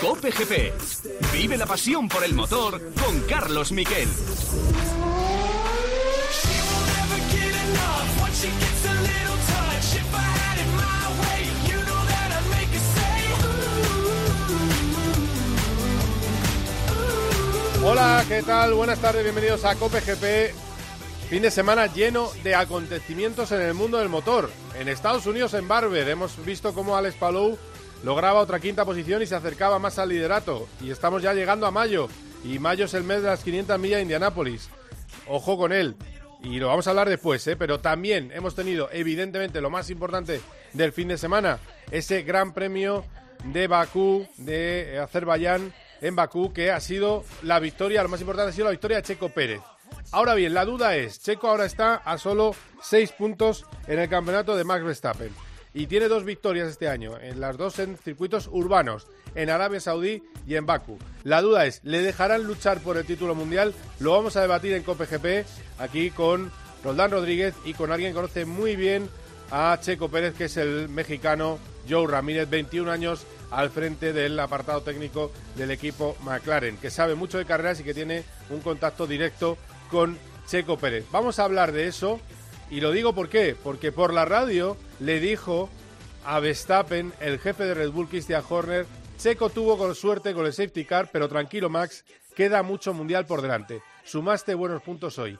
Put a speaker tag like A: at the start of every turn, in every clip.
A: Cope GP. Vive la pasión por el motor con Carlos Miquel.
B: Hola, ¿qué tal? Buenas tardes, bienvenidos a Cope GP. Fin de semana lleno de acontecimientos en el mundo del motor. En Estados Unidos, en Barber, hemos visto cómo Alex Palou lograba otra quinta posición y se acercaba más al liderato. Y estamos ya llegando a mayo. Y mayo es el mes de las 500 millas de Indianápolis. Ojo con él. Y lo vamos a hablar después, ¿eh? pero también hemos tenido, evidentemente, lo más importante del fin de semana, ese gran premio de Bakú, de Azerbaiyán, en Bakú, que ha sido la victoria, lo más importante ha sido la victoria de Checo Pérez. Ahora bien, la duda es, Checo ahora está a solo seis puntos en el campeonato de Max Verstappen y tiene dos victorias este año, en las dos en circuitos urbanos, en Arabia Saudí y en Bakú. La duda es, ¿le dejarán luchar por el título mundial? Lo vamos a debatir en COPGP, aquí con Roldán Rodríguez y con alguien que conoce muy bien a Checo Pérez, que es el mexicano Joe Ramírez, 21 años al frente del apartado técnico del equipo McLaren, que sabe mucho de carreras y que tiene un contacto directo con Checo Pérez. Vamos a hablar de eso y lo digo por qué, porque por la radio le dijo a Verstappen, el jefe de Red Bull, Christian Horner, Checo tuvo con suerte con el safety car, pero tranquilo Max, queda mucho mundial por delante. Sumaste buenos puntos hoy.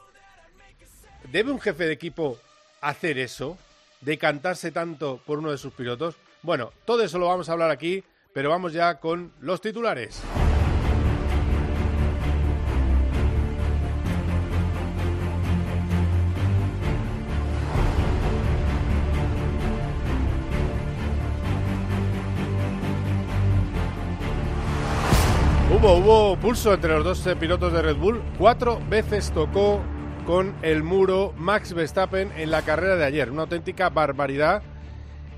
B: ¿Debe un jefe de equipo hacer eso? ¿Decantarse tanto por uno de sus pilotos? Bueno, todo eso lo vamos a hablar aquí, pero vamos ya con los titulares. Hubo, pulso entre los dos eh, pilotos de Red Bull. Cuatro veces tocó con el muro Max Verstappen en la carrera de ayer. Una auténtica barbaridad.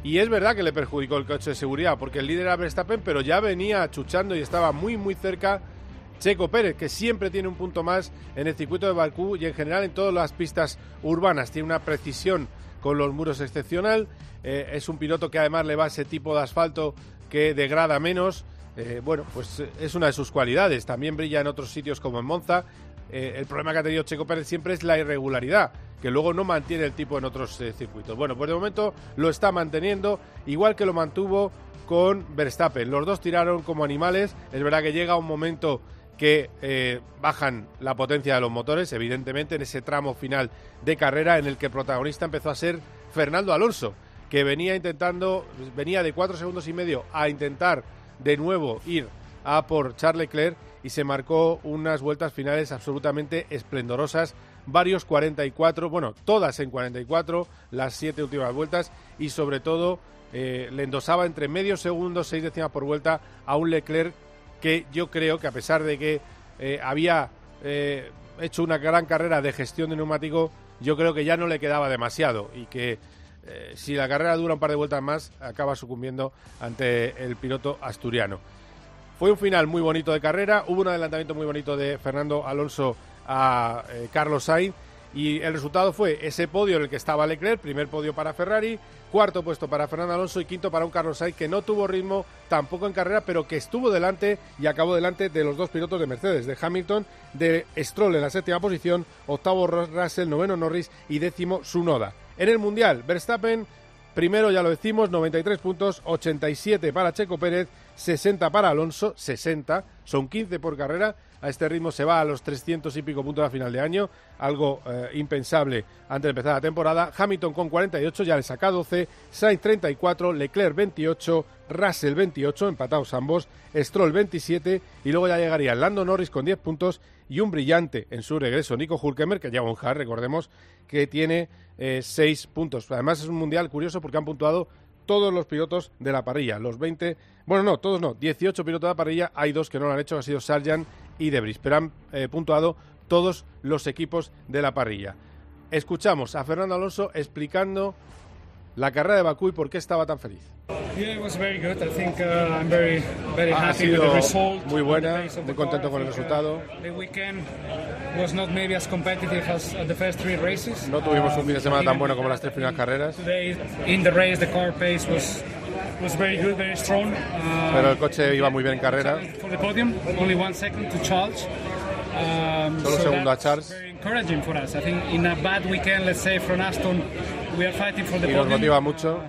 B: Y es verdad que le perjudicó el coche de seguridad, porque el líder era Verstappen, pero ya venía chuchando y estaba muy, muy cerca Checo Pérez, que siempre tiene un punto más en el circuito de Bakú y en general en todas las pistas urbanas. Tiene una precisión con los muros excepcional. Eh, es un piloto que además le va ese tipo de asfalto que degrada menos. Eh, bueno, pues eh, es una de sus cualidades. También brilla en otros sitios como en Monza. Eh, el problema que ha tenido Checo Pérez siempre es la irregularidad, que luego no mantiene el tipo en otros circuitos. Bueno, pues de momento lo está manteniendo, igual que lo mantuvo con Verstappen. Los dos tiraron como animales. Es verdad que llega un momento que bajan la potencia de los motores, evidentemente, en ese tramo final de carrera en el que el protagonista empezó a ser Fernando Alonso, que venía intentando, venía de cuatro segundos y medio a intentar de nuevo ir a por Charles Leclerc y se marcó unas vueltas finales absolutamente esplendorosas, varios 44, bueno, todas en 44, las siete últimas vueltas y sobre todo eh, le endosaba entre medio segundo, seis décimas por vuelta a un Leclerc que yo creo que a pesar de que eh, había eh, hecho una gran carrera de gestión de neumático, yo creo que ya no le quedaba demasiado y que eh, si la carrera dura un par de vueltas más, acaba sucumbiendo ante el piloto asturiano. Fue un final muy bonito de carrera, hubo un adelantamiento muy bonito de Fernando Alonso a eh, Carlos Sainz y el resultado fue ese podio en el que estaba Leclerc, primer podio para Ferrari, cuarto puesto para Fernando Alonso y quinto para un Carlos Sainz que no tuvo ritmo tampoco en carrera, pero que estuvo delante y acabó delante de los dos pilotos de Mercedes, de Hamilton, de Stroll en la séptima posición, octavo Russell, noveno Norris y décimo Sunoda. En el Mundial, Verstappen Primero, ya lo decimos, 93 puntos, 87 para Checo Pérez, 60 para Alonso, 60, son 15 por carrera. A este ritmo se va a los 300 y pico puntos a final de año, algo eh, impensable antes de empezar la temporada. Hamilton con 48, ya le saca 12, Sainz 34, Leclerc 28, Russell 28, empatados ambos, Stroll 27 y luego ya llegaría Lando Norris con 10 puntos y un brillante en su regreso Nico Hulkemer, que lleva un hard, recordemos, que tiene 6 puntos. Además es un mundial curioso porque han puntuado todos los pilotos de la parrilla, los 20, bueno, no, todos no, 18 pilotos de la parrilla, hay dos que no lo han hecho, que han sido Sargent y Debris, pero han eh, puntuado todos los equipos de la parrilla. Escuchamos a Fernando Alonso explicando la carrera de Bakú y por qué estaba tan feliz.
C: Yeah, it was very good. I think uh, I'm very, very
B: Ha
C: happy with the
B: sido
C: result.
B: muy buena, muy
C: the
B: contento con el resultado.
C: uh, The weekend was not maybe as competitive as uh, the first three races.
B: No tuvimos un fin de semana tan
C: Even
B: bueno como las tres primeras carreras.
C: Today, in the race, the car pace was was very good, very strong. Uh,
B: Pero el coche iba muy bien en carrera.
C: Um,
B: Solo
C: so
B: segundo a Charles.
C: Very encouraging for us. I think in a bad weekend, let's say from Aston, we are fighting for the
B: Y nos
C: podium.
B: motiva mucho.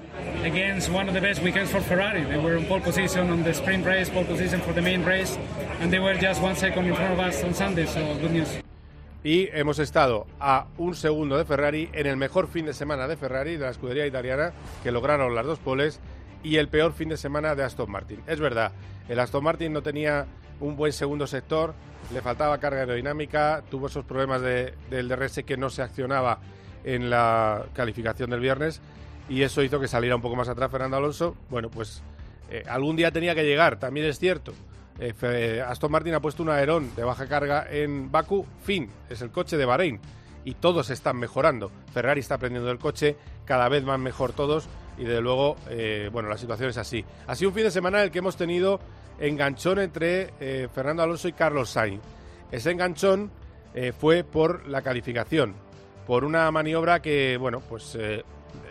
C: against one of the best weekends for Ferrari. They were in pole position on the sprint race, pole position for the main race, and they were just one second in front of us on Sunday. So good news.
B: Y hemos estado a un segundo de Ferrari en el mejor fin de semana de Ferrari, de la escudería italiana, que lograron las dos poles, y el peor fin de semana de Aston Martin. Es verdad, el Aston Martin no tenía un buen segundo sector, le faltaba carga aerodinámica, tuvo esos problemas de- del DRS que no se accionaba en la calificación del viernes, y eso hizo que saliera un poco más atrás Fernando Alonso. Bueno, pues eh, algún día tenía que llegar, también es cierto. Eh, Fe- Aston Martin ha puesto un aerón de baja carga en Baku, fin, es el coche de Bahrein y todos están mejorando. Ferrari está aprendiendo del coche, cada vez van mejor todos y desde luego, eh, bueno, la situación es así. Ha sido un fin de semana en el que hemos tenido enganchón entre eh, Fernando Alonso y Carlos Sainz. Ese enganchón eh, fue por la calificación, por una maniobra que, bueno, pues eh,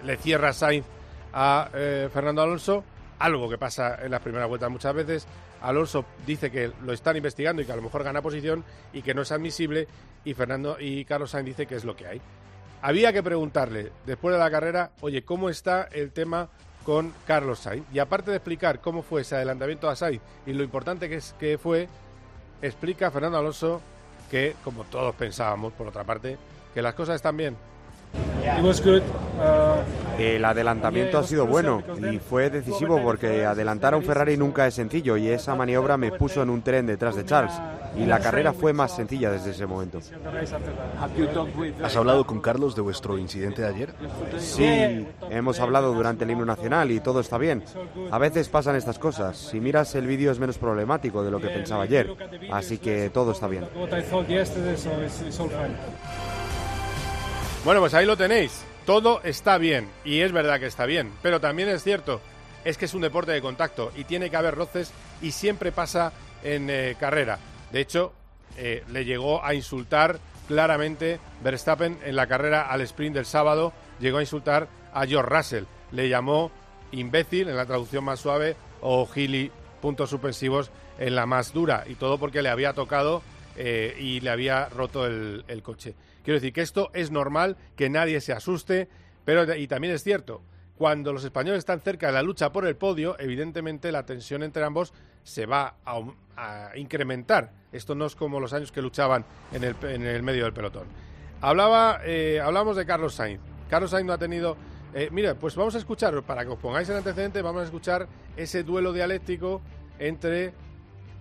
B: le cierra Sainz a eh, Fernando Alonso, algo que pasa en las primeras vueltas muchas veces. Alonso dice que lo están investigando y que a lo mejor gana posición y que no es admisible y Fernando y Carlos Sainz dice que es lo que hay. Había que preguntarle después de la carrera, oye, ¿cómo está el tema con Carlos Sainz? Y aparte de explicar cómo fue ese adelantamiento a Sainz y lo importante que, es, que fue, explica Fernando Alonso que, como todos pensábamos, por otra parte, que las cosas están bien.
C: It was good. Uh,
D: El adelantamiento ha sido bueno y fue decisivo porque adelantar a un Ferrari nunca es sencillo y esa maniobra me puso en un tren detrás de Charles y la carrera fue más sencilla desde ese momento.
E: ¿Has hablado con Carlos de vuestro incidente de ayer?
D: Sí, hemos hablado durante el himno nacional y todo está bien. A veces pasan estas cosas. Si miras el vídeo es menos problemático de lo que pensaba ayer, así que todo está bien.
B: Bueno, pues ahí lo tenéis. Todo está bien. Y es verdad que está bien. Pero también es cierto, es que es un deporte de contacto y tiene que haber roces y siempre pasa en eh, carrera. De hecho, eh, le llegó a insultar claramente Verstappen en la carrera al sprint del sábado. Llegó a insultar a George Russell. Le llamó imbécil en la traducción más suave o gili, puntos suspensivos en la más dura. Y todo porque le había tocado eh, y le había roto el, el coche. Quiero decir que esto es normal, que nadie se asuste, pero y también es cierto, cuando los españoles están cerca de la lucha por el podio, evidentemente la tensión entre ambos se va a, a incrementar. Esto no es como los años que luchaban en el, en el medio del pelotón. Hablaba, eh, hablamos de Carlos Sainz. Carlos Sainz no ha tenido... eh, mira, pues vamos a escuchar, para que os pongáis en antecedente, vamos a escuchar ese duelo dialéctico entre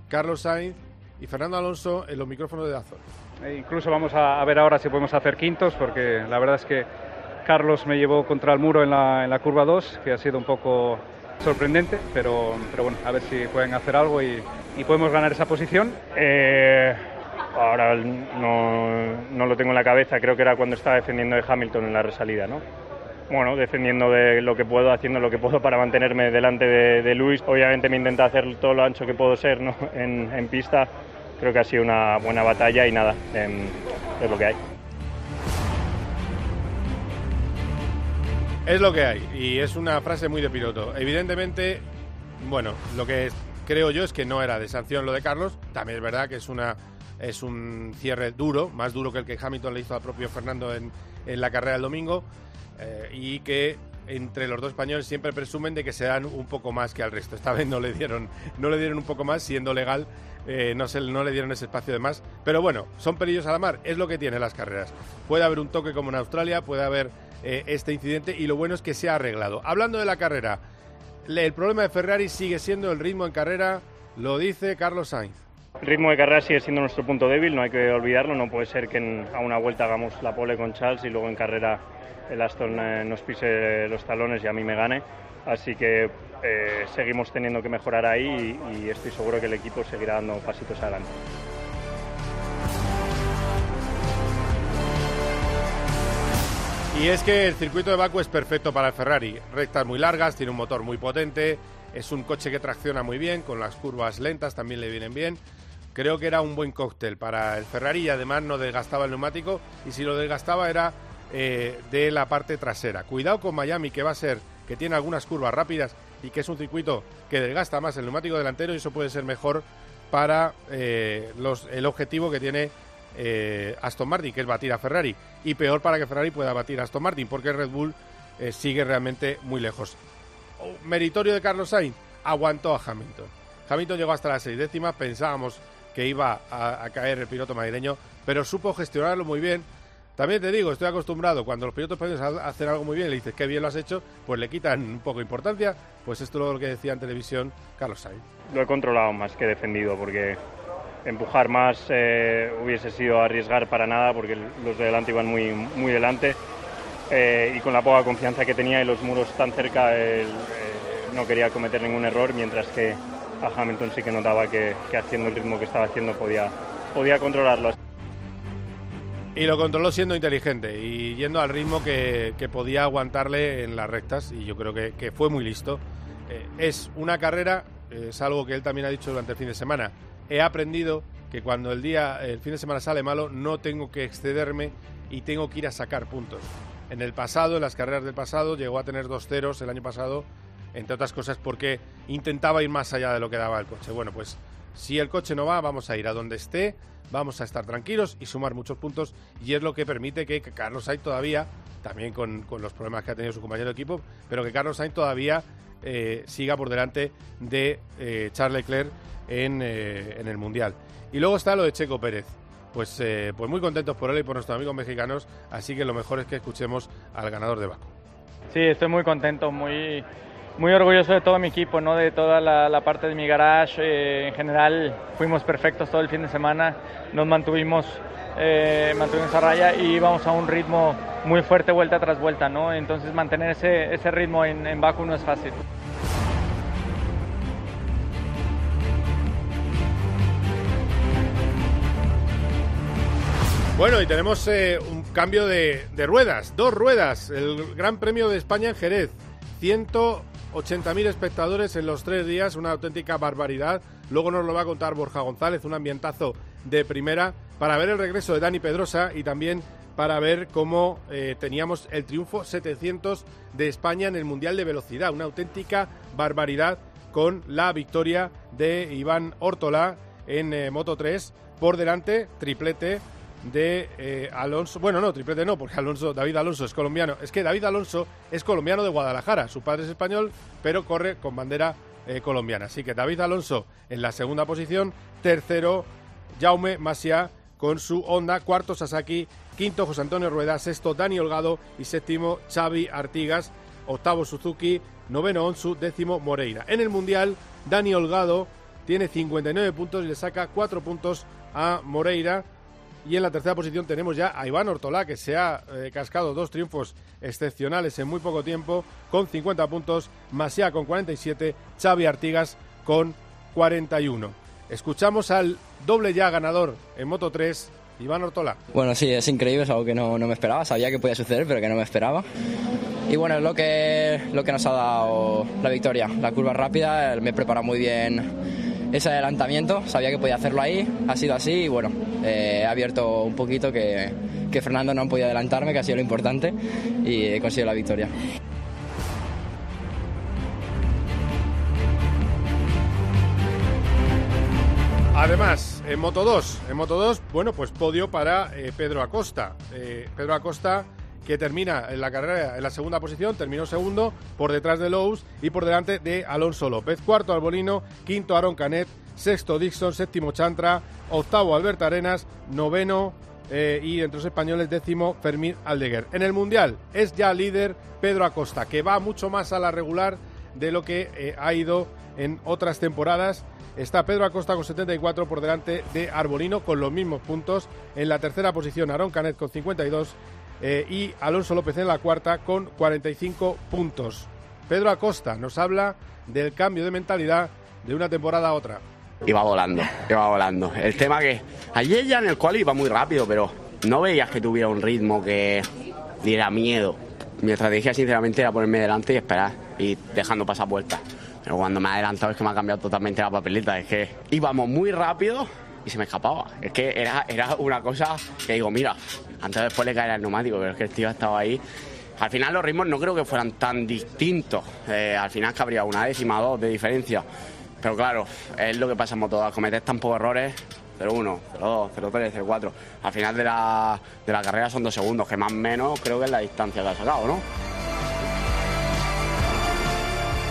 B: Carlos Sainz y Fernando Alonso en los micrófonos de Dazón.
F: E incluso vamos a, ver ahora si podemos hacer quintos, porque la verdad es que Carlos me llevó contra el muro en la, en la curva 2, que ha sido un poco sorprendente, pero, pero bueno, a ver si pueden hacer algo y, y podemos ganar esa posición.
G: Eh, ahora no, no lo tengo en la cabeza, creo que era cuando estaba defendiendo de Hamilton en la resalida, ¿no? Bueno, defendiendo de lo que puedo, haciendo lo que puedo para mantenerme delante de, de Luis. Obviamente me intenta hacer todo lo ancho que puedo ser ¿no? en, en pista. Creo que ha sido una buena batalla y nada, em, es lo que hay.
B: Es lo que hay y es una frase muy de piloto. Evidentemente, bueno, lo que creo yo es que no era de sanción lo de Carlos. También es verdad que es una es un cierre duro, más duro que el que Hamilton le hizo al propio Fernando en, en la carrera del domingo eh, y que entre los dos españoles siempre presumen de que se dan un poco más que al resto. Esta vez no le dieron no le dieron un poco más siendo legal. Eh, no, se, no le dieron ese espacio de más. Pero bueno, son pelillos a la mar. Es lo que tienen las carreras. Puede haber un toque como en Australia, puede haber eh, este incidente y lo bueno es que se ha arreglado. Hablando de la carrera, el problema de Ferrari sigue siendo el ritmo en carrera, lo dice Carlos Sainz.
G: El ritmo de carrera sigue siendo nuestro punto débil, no hay que olvidarlo. No puede ser que a una vuelta hagamos la pole con Charles y luego en carrera el Aston eh, nos pise los talones y a mí me gane. Así que eh, seguimos teniendo que mejorar ahí y, estoy seguro que el equipo seguirá dando pasitos adelante.
B: Y es que el circuito de Baku es perfecto para el Ferrari. Rectas muy largas, tiene un motor muy potente, es un coche que tracciona muy bien, con las curvas lentas también le vienen bien. Creo que era un buen cóctel para el Ferrari y además no desgastaba el neumático y si lo desgastaba era eh, de la parte trasera. Cuidado con Miami que va a ser, que tiene algunas curvas rápidas y que es un circuito que desgasta más el neumático delantero y eso puede ser mejor para eh, los, el objetivo que tiene eh, Aston Martin, que es batir a Ferrari, y peor para que Ferrari pueda batir a Aston Martin, porque Red Bull eh, sigue realmente muy lejos. Oh, meritorio de Carlos Sainz, aguantó a Hamilton. Hamilton llegó hasta las seis décimas, pensábamos que iba a, caer el piloto madrileño, pero supo gestionarlo muy bien. También te digo, estoy acostumbrado, cuando los pilotos pueden hacer algo muy bien, le dices que bien lo has hecho, pues le quitan un poco importancia. Pues esto es lo que decía en televisión Carlos Sainz.
G: Lo he controlado más que defendido, porque empujar más eh, hubiese sido arriesgar para nada, porque los de delante iban muy, muy delante. Eh, y con la poca confianza que tenía y los muros tan cerca, eh, no quería cometer ningún error, mientras que a Hamilton sí que notaba que, haciendo el ritmo que estaba haciendo podía, podía controlarlo.
B: Y lo controló siendo inteligente y yendo al ritmo que, podía aguantarle en las rectas y yo creo que, fue muy listo. Eh, es una carrera, es algo que él también ha dicho durante el fin de semana. He aprendido que cuando el día, el fin de semana sale malo, no tengo que excederme y tengo que ir a sacar puntos. En el pasado, en las carreras del pasado, llegó a tener dos ceros el año pasado, entre otras cosas porque intentaba ir más allá de lo que daba el coche. Bueno, pues si el coche no va, vamos a ir a donde esté, vamos a estar tranquilos y sumar muchos puntos y es lo que permite que Carlos Sainz todavía, también con, los problemas que ha tenido su compañero de equipo, pero que Carlos Sainz todavía eh, siga por delante de eh, Charles Leclerc en, eh, en el Mundial. Y luego está lo de Checo Pérez pues, pues muy contentos por él y por nuestros amigos mexicanos, así que lo mejor es que escuchemos al ganador de Baku.
H: Sí, estoy muy contento, muy, muy orgulloso de todo mi equipo, ¿no? de toda la, parte de mi garage. Eh, en general fuimos perfectos todo el fin de semana, nos mantuvimos, eh, mantuvimos a raya y íbamos a un ritmo muy fuerte vuelta tras vuelta. ¿no? Entonces mantener ese, ese ritmo en, en Baku no es fácil.
B: Bueno, y tenemos eh, un cambio de, ruedas, dos ruedas. El Gran Premio de España en Jerez. 180.000 espectadores en los tres días, una auténtica barbaridad. Luego nos lo va a contar Borja González, un ambientazo de primera, para ver el regreso de Dani Pedrosa y también para ver cómo eh, teníamos el triunfo 700 de España en el Mundial de Velocidad. Una auténtica barbaridad con la victoria de Iván Ortola en eh, Moto 3 por delante, triplete de eh, Alonso. Bueno, no, triplete no, porque Alonso, David Alonso es colombiano. Es que David Alonso es colombiano de Guadalajara. Su padre es español, pero corre con bandera eh, colombiana. Así que David Alonso en la segunda posición. Tercero, Jaume Masia con su Honda. Cuarto, Sasaki. Quinto, José Antonio Rueda. Sexto, Dani Holgado. Y séptimo, Xavi Artigas. Octavo, Suzuki. Noveno, Onsu. Décimo, Moreira. En el Mundial, Dani Holgado tiene 59 puntos y le saca 4 puntos a Moreira y en la tercera posición tenemos ya a Iván Ortolá, que se ha eh, cascado dos triunfos excepcionales en muy poco tiempo, con 50 puntos, Masia con 47, Xavi Artigas con 41. Escuchamos al doble ya ganador en Moto 3, Iván Ortolá.
I: Bueno, sí, es increíble, es algo que no, no, me esperaba, sabía que podía suceder, pero que no me esperaba. Y bueno, es lo que, lo que nos ha dado la victoria. La curva rápida, me prepara muy bien ese adelantamiento, sabía que podía hacerlo ahí, ha sido así y bueno, eh, he abierto un poquito que, que Fernando no podido adelantarme, que ha sido lo importante y he conseguido la victoria.
B: Además, en Moto 2, en Moto 2, bueno, pues podio para eh, Pedro Acosta. Eh, Pedro Acosta que termina en la carrera en la segunda posición, terminó segundo por detrás de Lowe's y por delante de Alonso López. Cuarto Albolino, quinto Aaron Canet, sexto Dixon, séptimo Chantra, octavo Alberto Arenas, noveno eh, y entre los españoles décimo Fermín Aldeguer. En el Mundial es ya líder Pedro Acosta, que va mucho más a la regular de lo que eh, ha ido en otras temporadas. Está Pedro Acosta con 74 por delante de Arbolino con los mismos puntos. En la tercera posición Aaron Canet con 52 eh, y Alonso López en la cuarta con 45 puntos. Pedro Acosta nos habla del cambio de mentalidad de una temporada a otra.
J: Iba volando, iba volando. El tema que ayer ya en el cual iba muy rápido, pero no veías que tuviera un ritmo que diera miedo. Mi estrategia sinceramente era ponerme delante y esperar y dejando pasar vueltas. Pero cuando me ha adelantado es que me ha cambiado totalmente la papeleta. Es que íbamos muy rápido y se me escapaba. Es que era, era una cosa que digo, mira, antes después le caerá el neumático, pero es que el tío estaba ahí al final los ritmos no creo que fueran tan distintos. Eh, al final que habría una décima, dos de diferencia. Pero claro, es lo que pasa en moto, cometer tan pocos errores 0-1, 0-2, 0-3, 0-4. Al final de la, de la carrera son dos segundos, que más o menos creo que es la distancia que ha sacado, ¿no?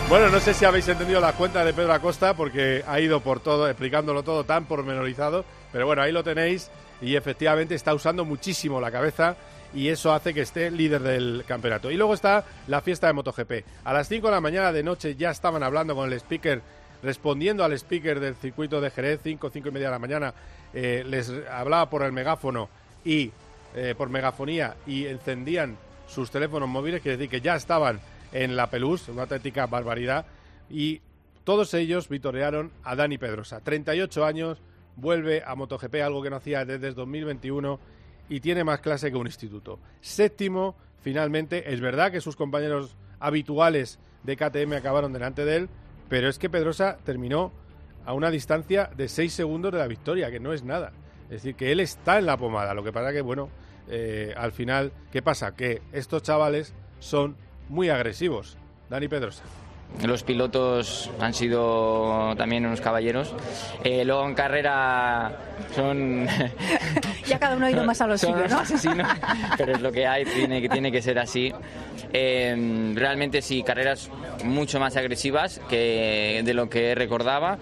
B: Bueno, no sé si habéis entendido la cuenta de Pedro Acosta porque ha ido por todo, explicándolo todo tan pormenorizado, pero bueno, ahí lo tenéis y efectivamente está usando muchísimo la cabeza y eso hace que esté líder del campeonato. Y luego está la fiesta de MotoGP. A las 5 de la mañana de noche ya estaban hablando con el speaker, respondiendo al speaker del circuito de Jerez, 5, 5 y media de la mañana, eh, les hablaba por el megáfono y eh, por megafonía y encendían sus teléfonos móviles, quiere decir que ya estaban en la Pelús, una auténtica barbaridad, y todos ellos vitorearon a Dani Pedrosa. 38 años, vuelve a MotoGP, algo que no hacía desde 2021 y tiene más clase que un instituto. Séptimo, finalmente, es verdad que sus compañeros habituales de KTM acabaron delante de él, pero es que Pedrosa terminó a una distancia de 6 segundos de la victoria, que no es nada. Es decir, que él está en la pomada. Lo que pasa que, bueno, eh, al final, ¿qué pasa? Que estos chavales son muy agresivos. Dani Pedrosa.
K: Los pilotos han sido también unos caballeros. Eh, luego en carrera son.
L: ya cada uno ha ido más a lo suyo, ¿no?
K: asesinos, pero es lo que hay, tiene que, tiene que ser así. Eh, realmente sí, carreras mucho más agresivas que de lo que recordaba.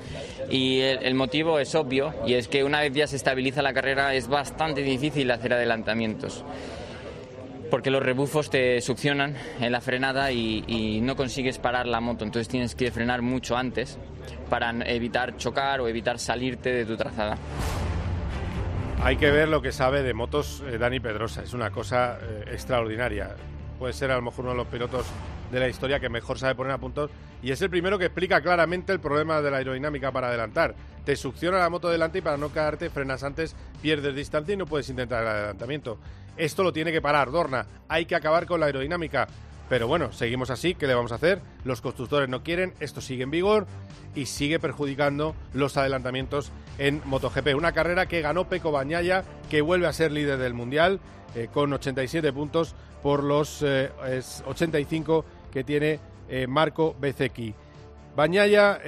K: Y el, el motivo es obvio, y es que una vez ya se estabiliza la carrera es bastante difícil hacer adelantamientos porque los rebufos te succionan en la frenada y, no consigues parar la moto, entonces tienes que frenar mucho antes para evitar chocar o evitar salirte de tu trazada.
B: Hay que ver lo que sabe de motos eh, Dani Pedrosa, es una cosa eh, extraordinaria. Puede ser a lo mejor uno de los pilotos de la historia que mejor sabe poner a puntos y es el primero que explica claramente el problema de la aerodinámica para adelantar. Te succiona la moto delante y para no caerte frenas antes, pierdes distancia y no puedes intentar el adelantamiento. Esto lo tiene que parar, Dorna. Hay que acabar con la aerodinámica. Pero bueno, seguimos así, ¿qué le vamos a hacer? Los constructores no quieren, esto sigue en vigor y sigue perjudicando los adelantamientos en MotoGP. Una carrera que ganó Peco Bañaya, que vuelve a ser líder del Mundial eh, con 87 puntos por los 85 eh, que tiene eh, Marco Bezzecchi. Bañaya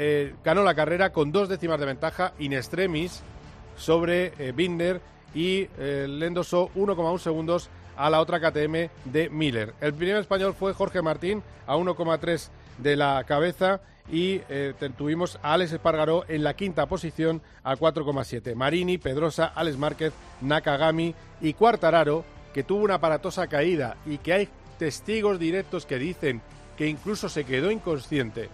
B: ganó la carrera con dos décimas de ventaja in extremis sobre Binder y eh, le endosó 1,1 segundos a la otra KTM de Miller. El primer español fue Jorge Martín a 1,3 de la cabeza y eh, tuvimos a Alex Espargaró en la quinta posición a 4,7. Marini, Pedrosa, Alex Márquez, Nakagami y Cuartararo, que tuvo una aparatosa caída y que hay testigos directos que dicen que incluso se quedó inconsciente.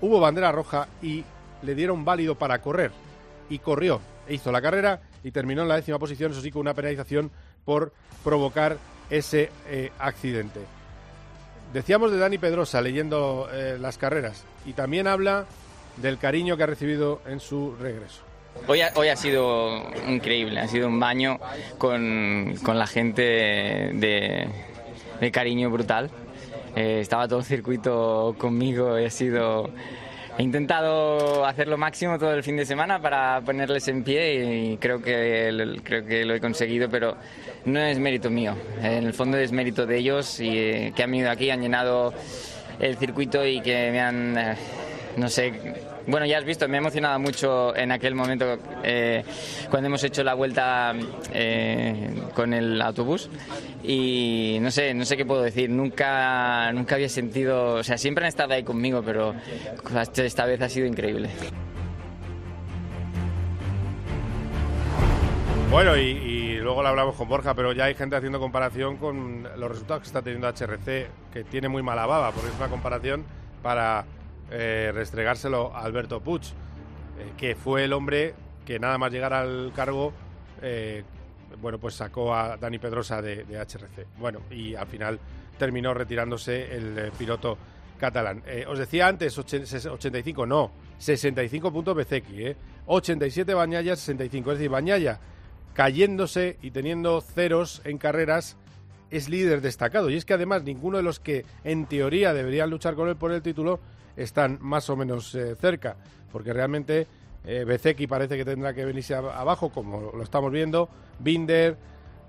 B: Hubo bandera roja y le dieron válido para correr y corrió e hizo la carrera y terminó en la décima posición, eso sí, con una penalización por provocar ese eh, accidente. Decíamos de Dani Pedrosa leyendo eh, las carreras y también habla del cariño que ha recibido en su regreso.
K: Hoy ha, hoy ha sido increíble, ha sido un baño con, con la gente de, de cariño brutal. Eh, estaba todo el circuito conmigo y ha sido He intentado hacer lo máximo todo el fin de semana para ponerles en pie y creo que, creo que lo he conseguido, pero no es mérito mío. En el fondo es mérito de ellos y eh, que han venido aquí, han llenado el circuito y que me han, eh, no sé, bueno, ya has visto, me ha emocionado mucho en aquel momento eh, cuando hemos hecho la vuelta eh, con el autobús y no sé, no sé qué puedo decir. Nunca, nunca había sentido, o sea, siempre han estado ahí conmigo, pero esta vez ha sido increíble.
B: Bueno, y, luego lo hablamos con Borja, pero ya hay gente haciendo comparación con los resultados que está teniendo HRC, que tiene muy mala baba, porque es una comparación para eh, restregárselo a Alberto Puig, eh, que fue el hombre que nada más llegar al cargo, eh, bueno, pues sacó a Dani Pedrosa de, HRC. Bueno, y al final terminó retirándose el piloto catalán. os decía antes 85, no, 65 puntos Bezeki, 87 Bañaya, 65. Es decir, Bañaya cayéndose y teniendo ceros en carreras es líder destacado. Y es que además ninguno de los que en teoría deberían luchar con él por el título están más o menos eh, cerca, porque realmente eh, parece que tendrá que venirse abajo, como lo estamos viendo, Binder,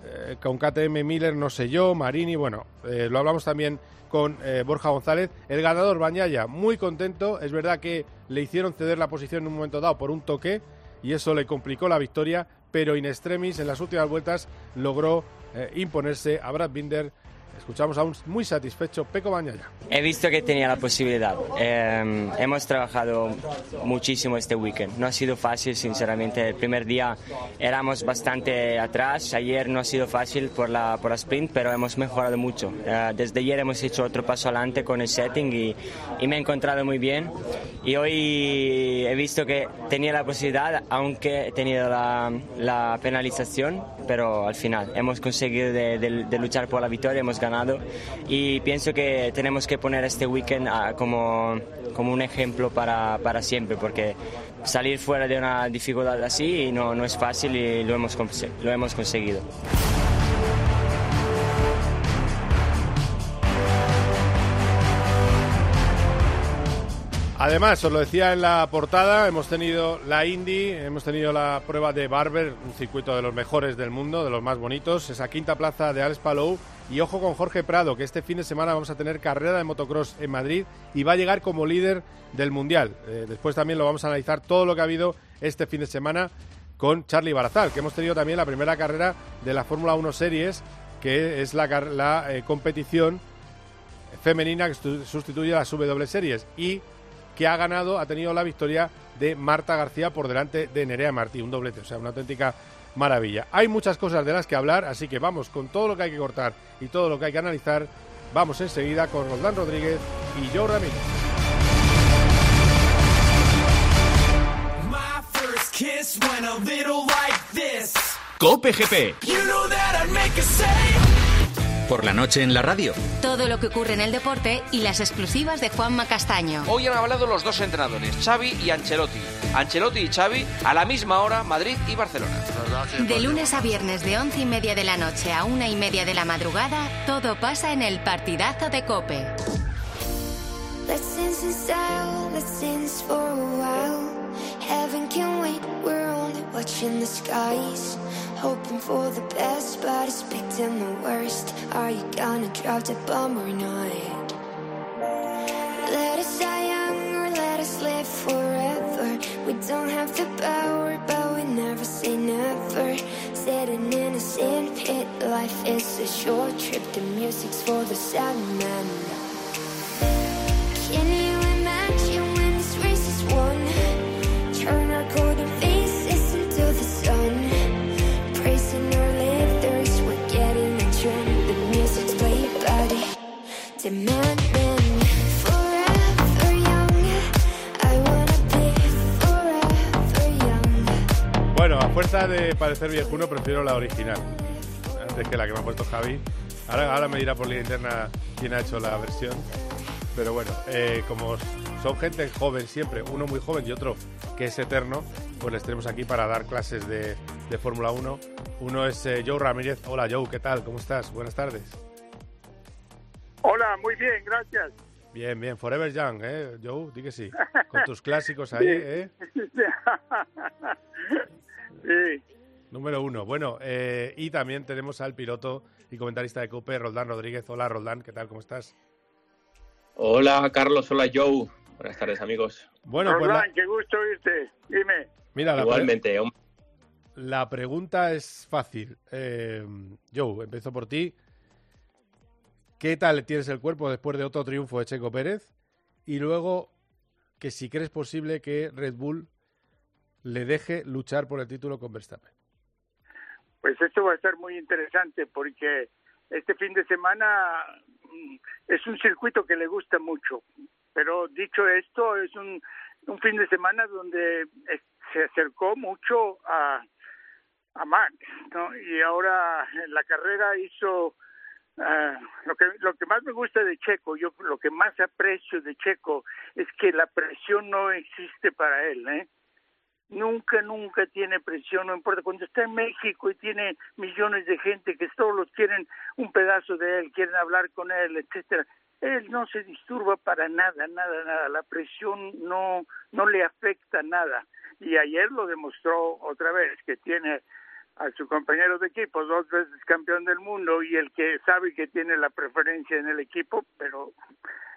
B: eh, con KTM Miller, no sé yo, Marini, bueno, eh, lo hablamos también con eh, Borja González. El ganador, Bañaya, muy contento. Es verdad que le hicieron ceder la posición en un momento dado por un toque y eso le complicó la victoria, pero in extremis en las últimas vueltas logró imponerse a Brad Binder Escuchamos a un muy satisfecho Peco Bañaya.
M: He visto que tenía la posibilidad. Em, hemos trabajado muchísimo este weekend. No ha sido fácil, sinceramente. El primer día éramos bastante atrás. Ayer no ha sido fácil por la, por la sprint, pero hemos mejorado mucho. Eh, desde ayer hemos hecho otro paso adelante con el setting y, y, me he encontrado muy bien. Y hoy he visto que tenía la posibilidad, aunque he tenido la, la penalización, pero al final hemos conseguido de, de, de luchar por la victoria. Hemos ganado y pienso que tenemos que poner este weekend ah, como, como un ejemplo para, para siempre porque salir fuera de una dificultad así no, no es fácil y lo hemos, lo hemos conseguido.
B: Además, os lo decía en la portada, hemos tenido la Indy, hemos tenido la prueba de Barber, un circuito de los mejores del mundo, de los más bonitos, esa quinta plaza de Alex Palou. Y ojo con Jorge Prado, que este fin de semana vamos a tener carrera de motocross en Madrid y va a llegar como líder del Mundial. Eh, después también lo vamos a analizar todo lo que ha habido este fin de semana con Charlie Barazal, que hemos tenido también la primera carrera de la Fórmula 1 Series, que es la, eh, competición femenina que sustituye a las W Series. Y que ha ganado, ha tenido la victoria de Marta García por delante de Nerea Martí, un doblete, o sea, una auténtica maravilla. Hay muchas cosas de las que hablar, así que vamos con todo lo que hay que cortar y todo lo que hay que analizar. Vamos enseguida con Roldán Rodríguez y Joe Ramírez.
A: Cope GP.
N: Por la noche en la radio.
O: Todo lo que ocurre en el deporte y las exclusivas de Juanma Castaño.
P: Hoy han hablado los dos entrenadores, Xavi y Ancelotti. Ancelotti y Xavi a la misma hora, Madrid y Barcelona.
O: De lunes a viernes de once y media de la noche a una y media de la madrugada, todo pasa en el partidazo de Cope. Hoping for the best, but expecting the worst. Are you gonna drop the bomb or not? Let us die young or let us live forever. We don't have the power, but we never say never. Sitting in a sandpit, life is a short trip. The music's for the sad men.
B: Fuerza de parecer viejuno, prefiero la original. Antes que la que me ha puesto Javi. Ahora, ahora me dirá por línea interna quién ha hecho la versión. Pero bueno, eh, como son gente joven siempre, uno muy joven y otro que es eterno, pues les tenemos aquí para dar clases de, de Fórmula 1. Uno es eh, Joe Ramírez. Hola Joe, ¿qué tal? ¿Cómo estás? Buenas tardes.
Q: Hola, muy bien, gracias.
B: Bien, bien, Forever Young, ¿eh? Joe, di que sí. Con tus clásicos ahí, ¿eh?
Q: Sí.
B: Número uno. Bueno, eh, y también tenemos al piloto y comentarista de Cope, Roldán Rodríguez. Hola, Roldán, ¿qué tal? ¿Cómo estás?
R: Hola, Carlos. Hola, Joe. Buenas tardes, amigos.
B: Bueno, pues
Q: Roland,
B: la,
Q: qué gusto oírte. Dime.
B: mira, la, pre-
R: Igualmente, hombre.
B: la pregunta es fácil. Eh, Joe, empiezo por ti. ¿Qué tal tienes el cuerpo después de otro triunfo de Checo Pérez? Y luego, que si crees posible que Red Bull le deje luchar por el título con Verstappen.
Q: Pues esto va a ser muy interesante porque este fin de semana mm, es un circuito que le gusta mucho. Pero dicho esto, es un, un fin de semana donde eh, se acercó mucho a, a Max, ¿no? Y ahora en la carrera hizo ah, lo que lo que más me gusta de Checo, yo lo que más aprecio de Checo es que la presión no existe para él, ¿eh? Nunca, nunca tiene presión, no importa. Cuando está en México y tiene millones de gente que todos quieren un pedazo de él, quieren hablar con él, etcétera. Él no se disturba para nada, nada, nada. La presión no, no le afecta nada. Y ayer lo demostró otra vez, que tiene a su compañero de equipo, dos veces campeón del mundo y el que sabe que tiene la preferencia en el equipo, pero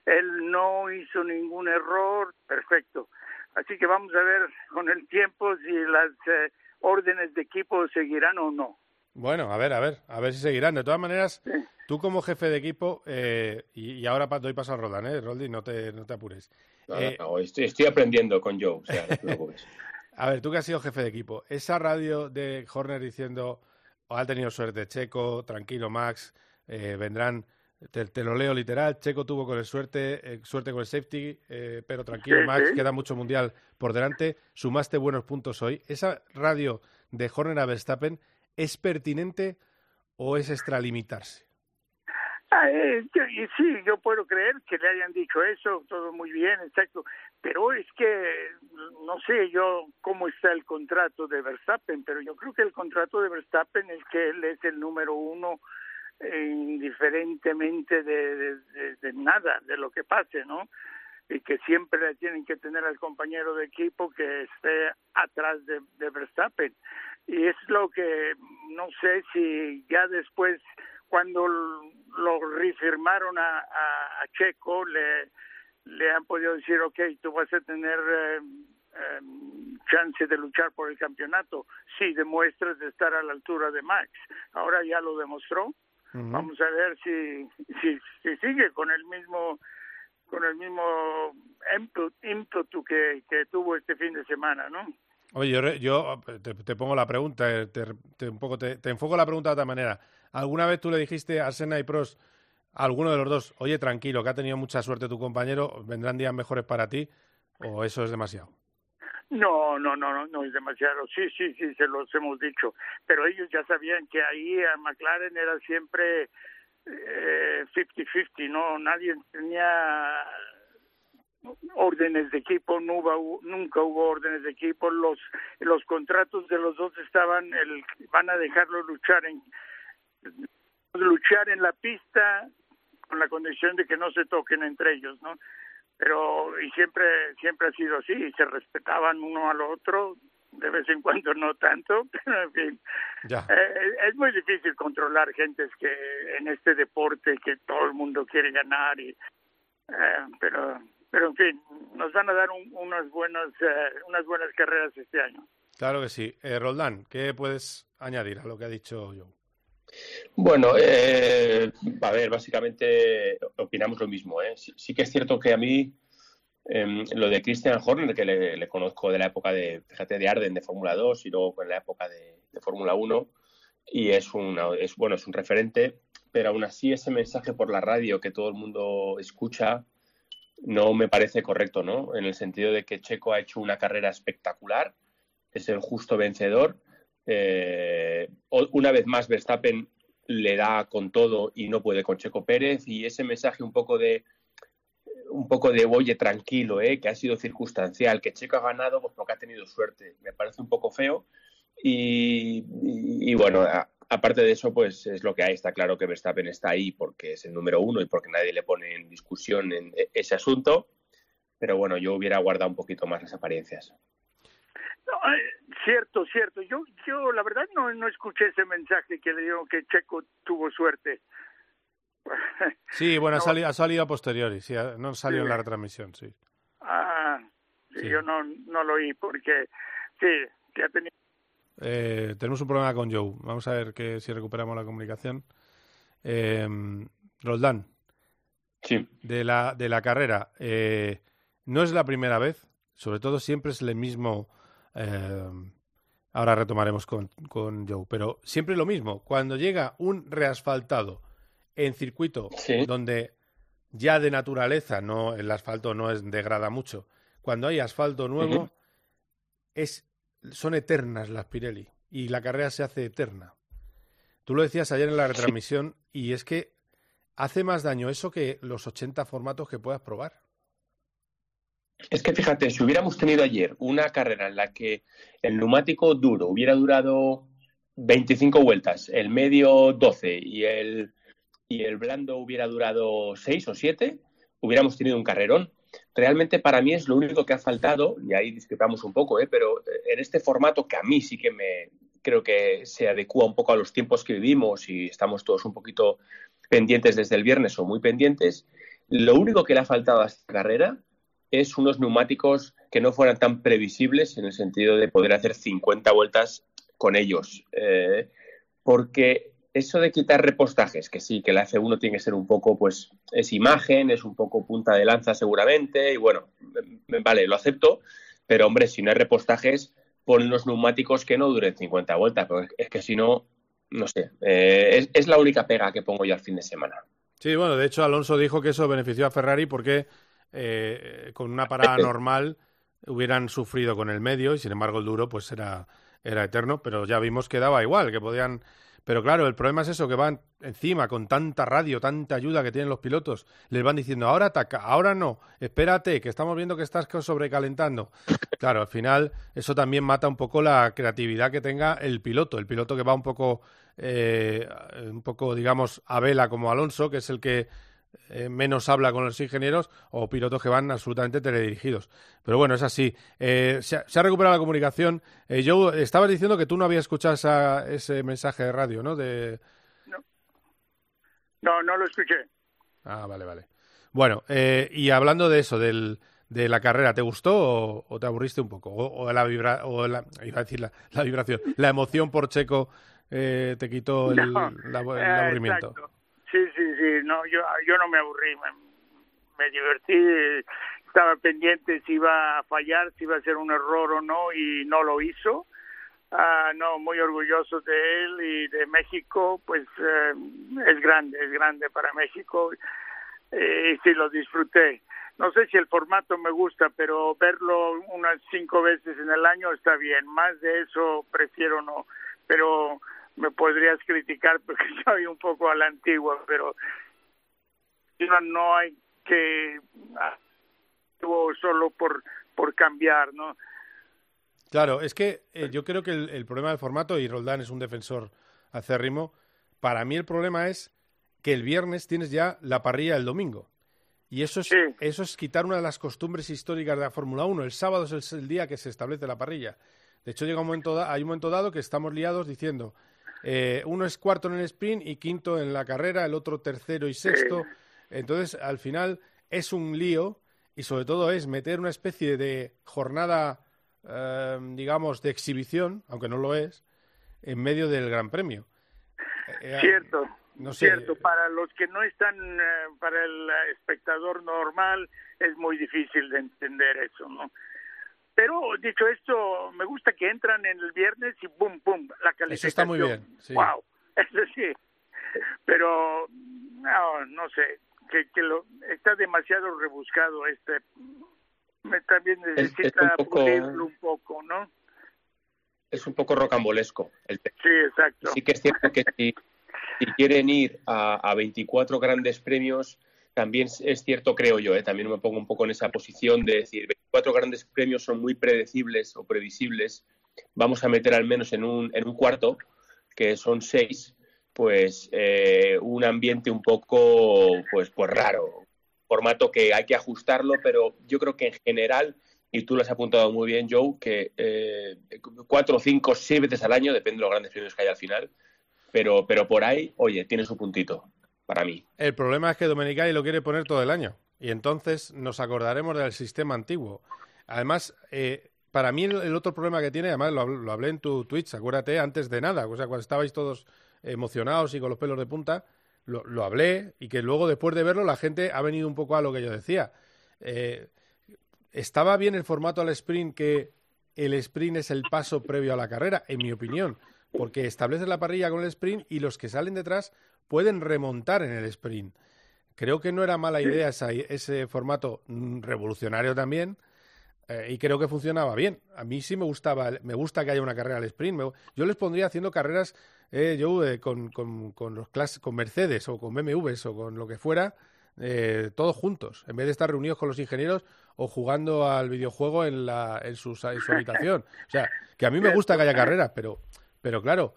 Q: él no hizo ningún error, perfecto. Así que vamos a ver con el tiempo si las eh, órdenes de equipo seguirán o no.
B: Bueno, a ver, a ver, a ver si seguirán. De todas maneras, tú como jefe de equipo, eh, y, ahora doy paso a Roland, ¿eh? Roldi, no te, no te apures.
R: Eh, estoy, aprendiendo con Joe, o sea,
B: A ver, tú que has sido jefe de equipo, esa radio de Horner diciendo, oh, ha tenido suerte Checo, tranquilo Max, eh, vendrán, te, lo leo literal, Checo tuvo con el suerte, eh, suerte con el safety, eh, pero tranquilo Max, queda mucho mundial por delante, sumaste buenos puntos hoy. ¿Esa radio de Horner a Verstappen es pertinente o es extralimitarse?
Q: Ah, eh, sí, yo puedo creer que le hayan dicho eso, todo muy bien, exacto, pero es que no sé yo cómo está el contrato de Verstappen, pero yo creo que el contrato de Verstappen es que él es el número uno indiferentemente de, nada, de lo que pase, ¿no? Y que siempre tienen que tener al compañero de equipo que esté atrás de, Verstappen. Y es lo que no sé si ya después cuando lo refirmaron a, a, Checo, le, han podido decir, ok, tú vas a tener eh, eh, chance de luchar por el campeonato si demuestras de estar a la altura de Max. Ahora ya lo demostró. Vamos a ver si, si, si sigue con el mismo con el mismo ímpetu que, que tuvo este fin de semana, ¿no?
B: Oye, yo, te, pongo la pregunta, te, un poco te, enfoco la pregunta de otra manera. ¿Alguna vez tú le dijiste a Senna y Pros, a alguno de los dos, oye, tranquilo, que ha tenido mucha suerte tu compañero, vendrán días mejores para ti, o eso es demasiado?
Q: No, no, no, no, no es demasiado. Sí, sí, sí, se los hemos dicho. Pero ellos ya sabían que ahí a McLaren era siempre 50-50, eh, ¿no? Nadie tenía órdenes de equipo, no hubo, nunca hubo órdenes de equipo, los los contratos de los dos estaban, el, van a dejarlo luchar en luchar en la pista con la condición de que no se toquen entre ellos, ¿no? Pero y siempre siempre ha sido así, se respetaban uno al otro, de vez en cuando no tanto, pero en fin, eh, es muy difícil controlar gentes que en este deporte que todo el mundo quiere ganar y eh, pero pero en fin, nos van a dar unas, buenas, eh, unas buenas carreras este año.
B: Claro que sí. Eh, Roldán, ¿qué puedes añadir a lo que ha dicho Joe?
R: Bueno, eh, a ver, básicamente opinamos lo mismo. ¿eh? Sí, que es cierto que a mí em, lo de Christian Horner, que le, conozco de la época de, fíjate, de Arden de Fórmula 2 y luego en la época de, Fórmula 1, y es, una, es, bueno, es un referente, pero aún así ese mensaje por la radio que todo el mundo escucha, no me parece correcto, ¿no? En el sentido de que Checo ha hecho una carrera espectacular, es el justo vencedor. Eh, una vez más, Verstappen le da con todo y no puede con Checo Pérez y ese mensaje un poco de un poco de oye tranquilo, ¿eh? que ha sido circunstancial, que Checo ha ganado pues porque ha tenido suerte, me parece un poco feo y, bueno, aparte de eso, pues es lo que hay. Está claro que Verstappen está ahí porque es el número uno y porque nadie le pone en discusión en e-, ese asunto. Pero bueno, yo hubiera guardado un poquito más las apariencias.
Q: Eh, cierto, cierto. Yo, yo la verdad no, no escuché ese mensaje que le dieron que Checo tuvo suerte.
B: Sí, bueno, ha, salido, ha salido a posteriori, sí, no salió en la retransmisión, sí.
Q: Ah, yo no, no lo oí porque sí, que ha tenido
B: eh, tenemos un problema con Joe. Vamos a ver que, si recuperamos la comunicación. Eh, Roldán.
R: Sí.
B: De la, de la carrera. Eh, no es la primera vez. Sobre todo siempre es el mismo. Eh, ahora retomaremos con, con, Joe. Pero siempre lo mismo. Cuando llega un reasfaltado en circuito donde ya de naturaleza no el asfalto no es, degrada mucho. Cuando hay asfalto nuevo, es son eternas las Pirelli y la carrera se hace eterna. Tú lo decías ayer en la retransmisión y es que hace más daño eso que los 80 formatos que puedas probar.
R: Es que fíjate, si hubiéramos tenido ayer una carrera en la que el neumático duro hubiera durado 25 vueltas, el medio 12 y el, y el blando hubiera durado 6 o 7, hubiéramos tenido un carrerón realmente para mí es lo único que ha faltado, y ahí discrepamos un poco, ¿eh? pero eh, en este formato que a mí sí que me, creo que se adecua un poco a los tiempos que vivimos y estamos todos un poquito pendientes desde el viernes o muy pendientes. Lo único que le ha faltado a esta carrera es unos neumáticos que no fueran tan previsibles en el sentido de poder hacer 50 vueltas con ellos. Eh, porque eso de quitar repostajes, que sí, que la F1 tiene que ser un poco, pues, es imagen, es un poco punta de lanza seguramente, y bueno, vale, lo acepto, pero hombre, si no hay repostajes, pon unos neumáticos que no duren 50 vueltas, porque es que si no, no sé, eh, es, la única pega que pongo yo al fin de semana.
B: Sí, bueno, de hecho Alonso dijo que eso benefició a Ferrari porque eh, con una parada normal hubieran sufrido con el medio y sin embargo el duro pues era, era eterno, pero ya vimos que daba igual, que podían pero claro, el problema es eso, que van encima con tanta radio, tanta ayuda que tienen los pilotos. Les van diciendo, ahora ataca, ahora no, espérate, que estamos viendo que estás sobrecalentando. Claro, al final eso también mata un poco la creatividad que tenga el piloto. El piloto que va un poco, eh, un poco, digamos, a vela como Alonso, que es el que eh, menos habla con los ingenieros o pilotos que van absolutamente teledirigidos. Pero bueno, es así. Eh, se, ha, recuperado la comunicación. Eh, yo estabas diciendo que tú no habías escuchado ese mensaje de radio, ¿no? De...
Q: No. no, lo escuché.
B: Ah, vale, vale. Bueno, y hablando de eso, del, de la carrera, ¿te gustó o, te aburriste un poco? O, la vibra, o la, iba a decir la, vibración, la emoción por Checo te quitó el, aburrimiento.
Q: Sí, sí, no, yo, yo no me aburrí, me, divertí, estaba pendiente si iba a fallar, si iba a ser un error o no, y no lo hizo. Ah, no, muy orgulloso de él y de México, pues eh, es grande, es grande para México eh, y sí lo disfruté. No sé si el formato me gusta, pero verlo unas cinco veces en el año está bien. Más de eso prefiero no, pero me podrías criticar porque soy un poco a la antigua, pero no hay que solo por por cambiar, ¿no?
B: Claro, es que eh, yo creo que el, problema del formato, y Roldán es un defensor acérrimo, para mí el problema es que el viernes tienes ya la parrilla del domingo. Y eso es, eso es quitar una de las costumbres históricas de la Fórmula 1. El sábado es el día que se establece la parrilla. De hecho, llega un momento, hay un momento dado que estamos liados diciendo eh, uno es cuarto en el sprint y quinto en la carrera, el otro tercero y sexto. Entonces, al final es un lío y sobre todo es meter una especie de jornada, eh, digamos, de exhibición, aunque no lo es, en medio del Gran Premio.
Q: Eh, cierto. Cierto, para los que no están, para el espectador normal es muy difícil de entender eso, ¿no? Pero dicho esto, me gusta que entran en el viernes y boom, boom, la calificación.
B: Eso está muy bien. Sí.
Q: Wow, eso sí. Pero no, no sé, que, que lo, está demasiado rebuscado este. También necesita pulirlo un poco, ¿no?
R: Es un poco rocambolesco. El
Q: sí, exacto.
R: Sí que es cierto que si, si quieren ir a, a 24 grandes premios, también es cierto, creo yo, ¿eh? también me pongo un poco en esa posición de decir, 24 grandes premios son muy predecibles o previsibles, vamos a meter al menos en un, en un cuarto, que son seis, pues eh, un ambiente un poco pues, pues raro, formato que hay que ajustarlo, pero yo creo que en general, y tú lo has apuntado muy bien, Joe, que eh, cuatro, cinco, seis veces al año, depende de los grandes premios que hay al final, pero, pero por ahí, oye, tiene su puntito para mí.
B: El problema es que Domenicali lo quiere poner todo el año y entonces nos acordaremos del sistema antiguo. Además, eh, para mí el, otro problema que tiene, además lo, hablé en tu Twitch, acuérdate, antes de nada, o sea, cuando estabais todos emocionados y con los pelos de punta, lo, hablé y que luego después de verlo la gente ha venido un poco a lo que yo decía. Eh, estaba bien el formato al sprint que el sprint es el paso previo a la carrera, en mi opinión, porque establece la parrilla con el sprint y los que salen detrás pueden remontar en el sprint. Creo que no era mala idea ese formato revolucionario también. Eh, y creo que funcionaba bien. A mí sí me gustaba, me gusta que haya una carrera al sprint. yo les pondría haciendo carreras eh, yo eh, con, con, con, los con Mercedes o con BMWs o con lo que fuera, todos juntos, en vez de estar reunidos con los ingenieros o jugando al videojuego en, la, en, su, en su habitación. O sea, que a mí me gusta que haya carreras, pero, pero claro,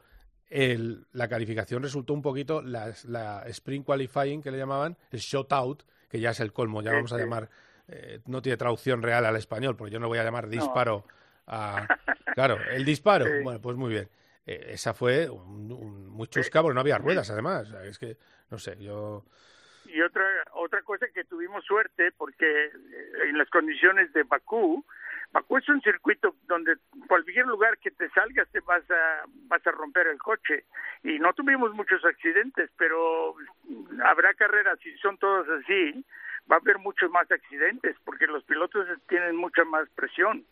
B: el, la calificación resultó un poquito la, la, Spring Qualifying que le llamaban, el Shootout, que ya es el colmo, ya vamos a llamar, eh, no tiene traducción real al español, porque yo no voy a llamar disparo a... Claro, el disparo, bueno, pues muy bien. eh, esa fue un, un, muy chusca porque no había ruedas, además. Es que, no sé, yo...
Q: Y otra, otra cosa que tuvimos suerte, porque eh, en las condiciones de Bakú, Bakú es un circuito donde cualquier lugar que te salgas te vas a vas a romper el coche y no tuvimos muchos accidentes, pero habrá carreras si son todas así, va a haber muchos más accidentes porque los pilotos tienen mucha más presión.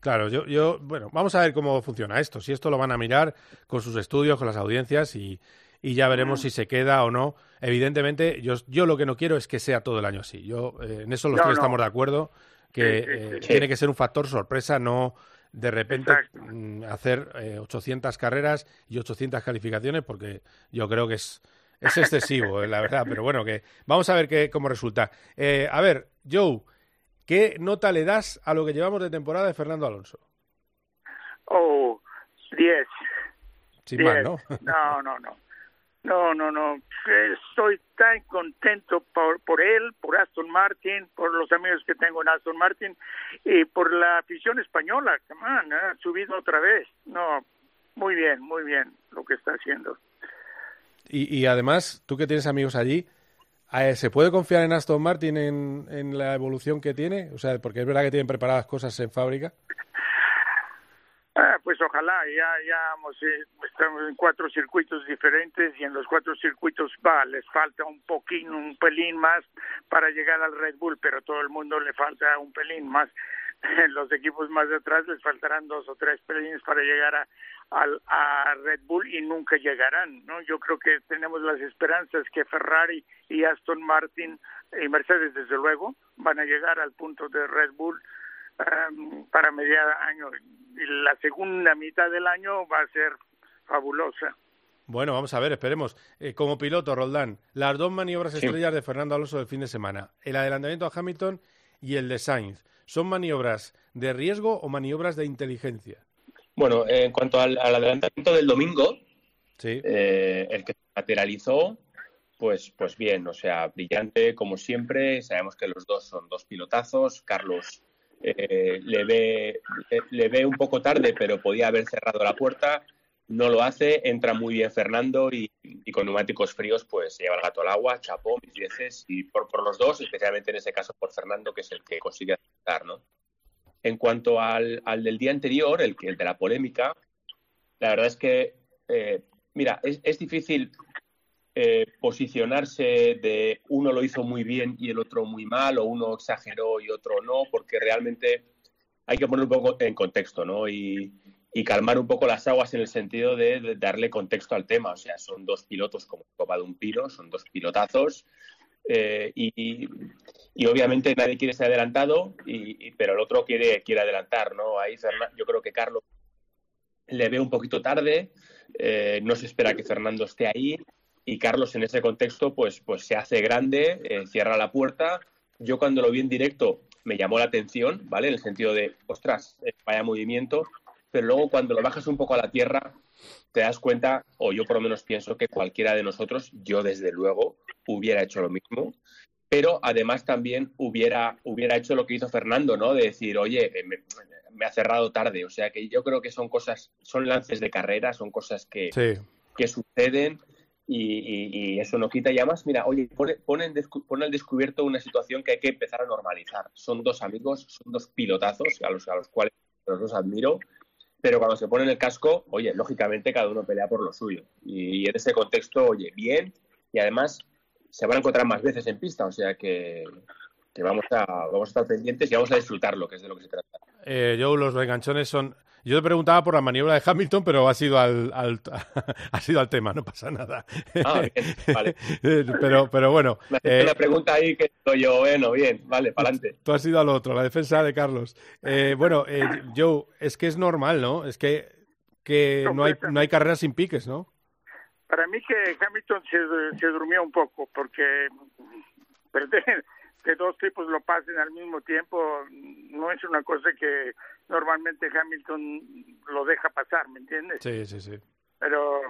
B: Claro, yo, yo, bueno, vamos a ver cómo funciona esto. Si esto lo van a mirar con sus estudios, con las audiencias y, y ya veremos si se queda o no. Evidentemente, yo, yo lo que no quiero es que sea todo el año así. Yo eh, en eso los
Q: No,
B: tres
Q: no.
B: estamos de acuerdo que
Q: Sí, sí,
B: eh,
Q: sí.
B: tiene que ser un factor sorpresa, no de repente
Q: Exacto.
B: mm, hacer eh, 800 carreras y 800 calificaciones, porque yo creo que es, es excesivo, eh, la verdad. Pero bueno, que vamos a ver qué, cómo resulta. Eh, a ver, Joe, ¿qué nota le das a lo que llevamos de temporada de Fernando Alonso?
Q: Oh, 10.
B: Sin
Q: Diez.
B: más, ¿no?
Q: No, no, no. No, no, no. Estoy tan contento por, por él, por Aston Martin, por los amigos que tengo en Aston Martin y por la afición española. On, ha subido otra vez. No, muy bien, muy bien lo que está haciendo.
B: Y, y además, tú que tienes amigos allí, eh, ¿se puede confiar en Aston Martin en, en la evolución que tiene? O sea, porque es verdad que tienen preparadas cosas en fábrica.
Q: Ah, pues ojalá, ya, ya eh, estamos en cuatro circuitos diferentes y en los cuatro circuitos va, les falta un poquín, un pelín más para llegar al Red Bull, pero todo el mundo le falta un pelín más. Los equipos más de atrás les faltarán dos o tres pelines para llegar a, al- a Red Bull y nunca llegarán, ¿no? Yo creo que tenemos las esperanzas que Ferrari y Aston Martin y Mercedes, desde luego, van a llegar al punto de Red Bull um, para mediado año. Y la segunda mitad del año va a ser fabulosa.
B: Bueno, vamos a ver, esperemos. Eh, como piloto, Roldán, las dos maniobras
R: Sí.
B: estrellas de Fernando Alonso del fin de semana, el adelantamiento a Hamilton y el de Sainz, ¿son maniobras de riesgo o maniobras de inteligencia?
R: Bueno, en cuanto al, al adelantamiento del domingo,
B: Sí.
R: eh, el que se lateralizó, pues, pues bien, o sea, brillante como siempre. Sabemos que los dos son dos pilotazos. Carlos eh, le, ve, le, le ve un poco tarde, pero podía haber cerrado la puerta. No lo hace, entra muy bien Fernando y, con neumáticos fríos, pues se lleva el gato al agua, chapó mis veces y por, por los dos, especialmente en ese caso por Fernando, que es el que consigue acertar, ¿no? En cuanto al, al del día anterior, el, el de la polémica, la verdad es que, eh, mira, es, es difícil eh, posicionarse de uno lo hizo muy bien y el otro muy mal, o uno exageró y otro no, porque realmente hay que poner un poco en contexto, ¿no? Y, calmar un poco las aguas en el sentido de, darle contexto al tema. O sea, son dos pilotos como copa de un pino, son dos pilotazos. eh, y, y- obviamente nadie quiere ser adelantado, y, pero el otro quiere, quiere adelantar, ¿no? Ahí yo creo que Carlos le ve un poquito tarde, eh, no se espera que Fernando esté ahí y Carlos en ese contexto pues, pues se hace grande, eh, cierra la puerta. Yo cuando lo vi en directo me llamó la atención, ¿vale? En el sentido de, ostras, eh, vaya movimiento, pero luego cuando lo bajas un poco a la tierra te das cuenta, o yo por lo menos pienso que cualquiera de nosotros, yo desde luego, hubiera hecho lo mismo, pero además también hubiera, hubiera hecho lo que hizo Fernando, ¿no? De decir, oye, eh, me, me ha cerrado tarde. O sea que yo creo que son cosas, son lances de carrera, son cosas que,
B: Sí.
R: que suceden y, y- y eso no quita. Y además, mira, oye, pone, pone, pone al descubierto una situación que hay que empezar a normalizar. Son dos amigos, son dos pilotazos a los, a los cuales los dos admiro, pero cuando se ponen el casco, oye, lógicamente cada uno pelea por lo suyo. Y, en ese contexto, oye, bien, y además se van a encontrar más veces en pista, o sea que, vamos, a, vamos a estar pendientes y vamos a disfrutarlo, que es de lo que se trata.
B: Eh, los enganchones son... Yo te preguntaba por la maniobra de Hamilton, pero ha sido al, al, ha sido al tema, no pasa nada.
R: Ah, bien, vale.
B: Pero, pero bueno,
R: Me
B: eh,
R: una pregunta ahí que digo yo, bueno, bien, vale, para adelante.
B: tú has ido al otro, la defensa de Carlos. Eh, bueno, eh, Joe, es que es normal, ¿no? Es que, que no, hay, no hay carreras sin piques, ¿no?
Q: Para mí que Hamilton se, se durmió un poco porque perder que dos tipos lo pasen al mismo tiempo no es una cosa que normalmente Hamilton lo deja pasar, ¿me entiendes?
B: Sí, sí, sí.
Q: Pero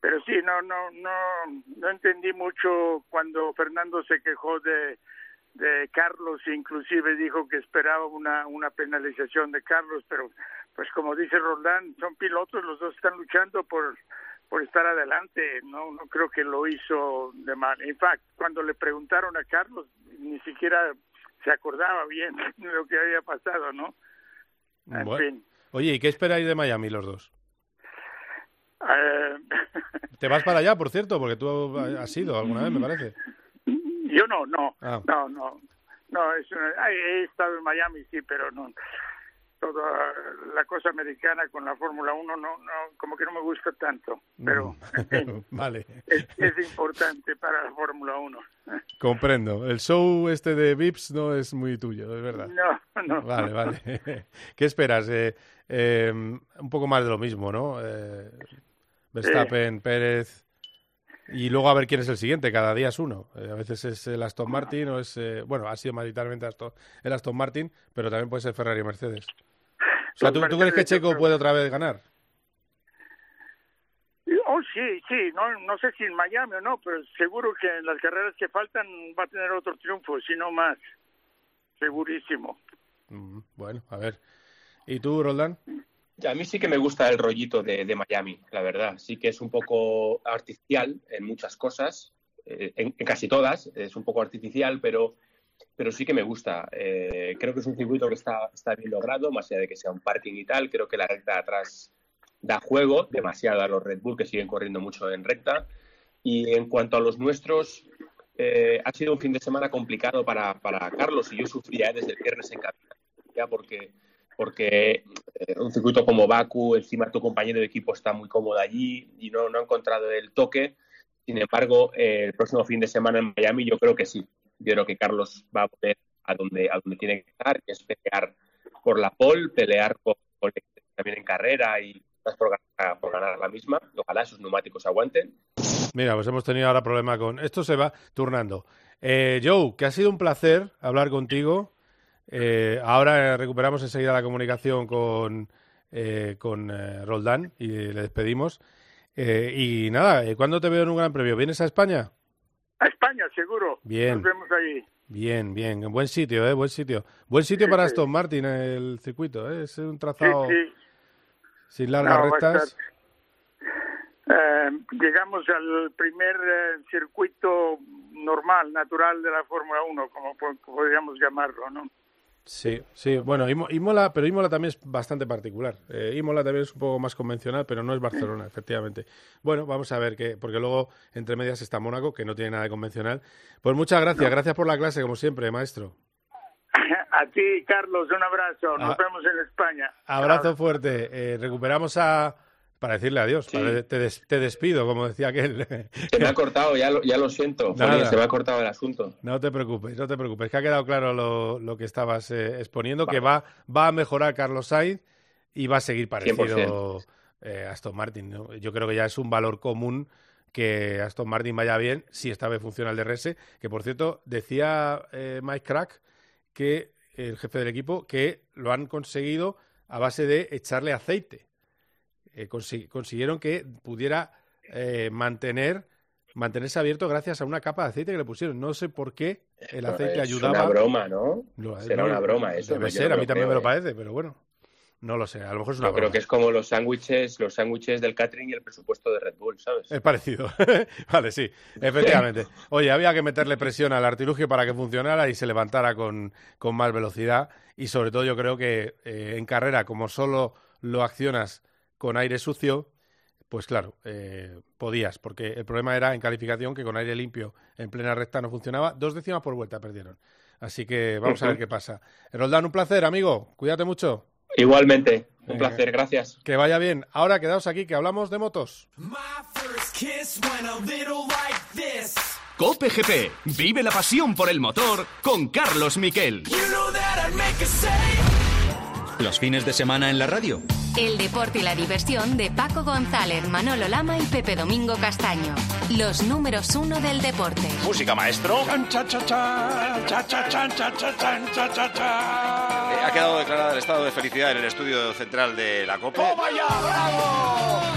Q: pero sí, no no no no entendí mucho cuando Fernando se quejó de de Carlos, inclusive dijo que esperaba una una penalización de Carlos, pero pues como dice Roldán, son pilotos, los dos están luchando por por estar adelante, no no creo que lo hizo de mal. En fact, cuando le preguntaron a Carlos, ni siquiera se acordaba bien de lo que había pasado, ¿no? En
B: Bueno.
Q: fin.
B: Oye, ¿y qué esperáis de Miami los dos?
Q: Eh,
B: ¿Te vas para allá, por cierto? Porque tú has ido alguna vez, me parece.
Q: yo no, no,
B: Ah.
Q: no, no, no, es una- he estado en Miami, sí, pero no, toda la cosa americana con la Fórmula 1 no, no, como que no me gusta tanto, pero
B: vale,
Q: es, es importante para la Fórmula 1.
B: comprendo. El show este de Vips no es muy tuyo, es verdad.
Q: No, no.
B: Vale, vale. ¿Qué esperas? Eh, eh, un poco más de lo mismo, ¿no? Eh, Verstappen, Pérez. Y luego a ver quién es el siguiente. Cada día es uno. Eh, a veces es el Aston Martin o es. eh, bueno, ha sido mayoritariamente Aston- el Aston Martin, pero también puede ser Ferrari o Mercedes. O sea,
Q: Los
B: ¿tú, tú crees que Checo
Q: creo-
B: puede otra vez ganar?
Q: Oh, sí, sí, no, no sé si en Miami o no, pero seguro que en las carreras que faltan va a tener otro triunfo, si no más. Segurísimo.
B: Mm, Bueno, a ver. ¿Y tú, Roldán?
R: A mí sí que me gusta el rollito de, de Miami, la verdad. Sí que es un poco artificial en muchas cosas, eh, en, en casi todas, es un poco artificial, pero, pero sí que me gusta. Eh, creo que es un circuito que está, bien logrado, más allá de que sea un parking y tal. Creo que la recta de atrás da juego, demasiado a los Red Bull, que siguen corriendo mucho en recta. Y en cuanto a los nuestros, eh, ha sido un fin de semana complicado para, Carlos y yo sufría desde el viernes en cabina, ya porque porque eh, un circuito como Baku, encima tu compañero de equipo está muy cómodo allí y no, ha encontrado el toque. Sin embargo, eh, el próximo fin de semana en Miami yo creo que sí. Yo creo que Carlos va a volver a donde, a donde tiene que estar, que es pelear por la pole, pelear por, también en carrera y por ganar, por ganar la misma. Ojalá esos neumáticos aguanten.
B: Mira, pues hemos tenido ahora problema con... Esto se va turnando. Eh, Joe, que ha sido un placer hablar contigo. Eh, ahora recuperamos enseguida la comunicación con, eh, con eh, Roldán y le despedimos. Eh, y nada, ¿cuándo te veo en un gran premio? ¿Vienes a España?
Q: A España, seguro.
B: Bien.
Q: Nos vemos ahí.
B: Bien, bien. Buen sitio, ¿eh? Buen sitio. Buen sitio para Aston Martin el circuito, ¿eh? Es un
Q: Sí,
B: trazado
Q: sí.
B: sin largas
Q: No,
B: rectas.
Q: Eh, llegamos al primer eh, circuito normal, natural de la Fórmula 1, como po- podríamos llamarlo, ¿no?
B: Sí, sí, bueno, Imo- Imola, pero Imola también es bastante particular. Eh, Imola también es un poco más convencional, pero no es Barcelona, efectivamente. Bueno, vamos a ver qué, porque luego entre medias está Mónaco, que no tiene nada de convencional. Pues muchas gracias, gracias por la clase, como siempre, maestro.
Q: A ti, Carlos, un abrazo. Nos
B: Ah.
Q: vemos en España.
B: Abrazo fuerte. Eh, recuperamos a para decirle adiós.
R: Sí.
B: para- te, des- te despido, como decía aquel.
R: Se me ha cortado, ya lo, ya lo siento.
B: Nada.
R: Se me ha cortado el asunto.
B: No te preocupes, no te preocupes, que ha quedado claro lo, lo que estabas eh, exponiendo, que va, va a mejorar Carlos Sainz y va a seguir parecido eh, Aston Martin. ¿no? Yo creo que ya es un valor común que Aston Martin vaya bien si esta vez funciona el DRS, que por cierto decía eh, Mike Crack, que el jefe del equipo, que lo han conseguido a base de echarle aceite. Eh, consi- consiguieron que pudiera eh, mantener mantenerse abierto gracias a una capa de aceite que le pusieron. No sé por qué el aceite
R: es
B: ayudaba.
R: una broma, ¿no? Será
B: no,
R: una broma eso.
B: Debe ser, a mí también
R: creo,
B: me lo
R: ¿eh?
B: parece, pero bueno, no lo sé. A lo mejor es una
R: Yo creo que es como los sándwiches, los sándwiches del catering y el presupuesto de Red Bull, ¿sabes?
B: Es parecido. vale, sí, efectivamente. Oye, había que meterle presión al artilugio para que funcionara y se levantara con, con más velocidad. Y sobre todo yo creo que eh, en carrera, como solo lo accionas con aire sucio, pues claro, eh, podías, porque el problema era en calificación que con aire limpio en plena recta no funcionaba. Dos décimas por vuelta perdieron. Así que vamos a ver qué pasa. Roldán, un placer, amigo. Cuídate mucho.
R: Igualmente, un placer, gracias.
B: Que vaya bien. Ahora quedaos aquí que hablamos de motos.
A: Cope GP. Vive la pasión por el motor con Carlos Miquel.
N: Los fines de semana en la radio.
S: El deporte y la diversión de Paco González, Manolo Lama y Pepe Domingo Castaño. Los números uno del deporte.
T: Música, maestro. Eh, Ha quedado declarado el estado de felicidad en el estudio central de la COPE.
U: vaya, bravo!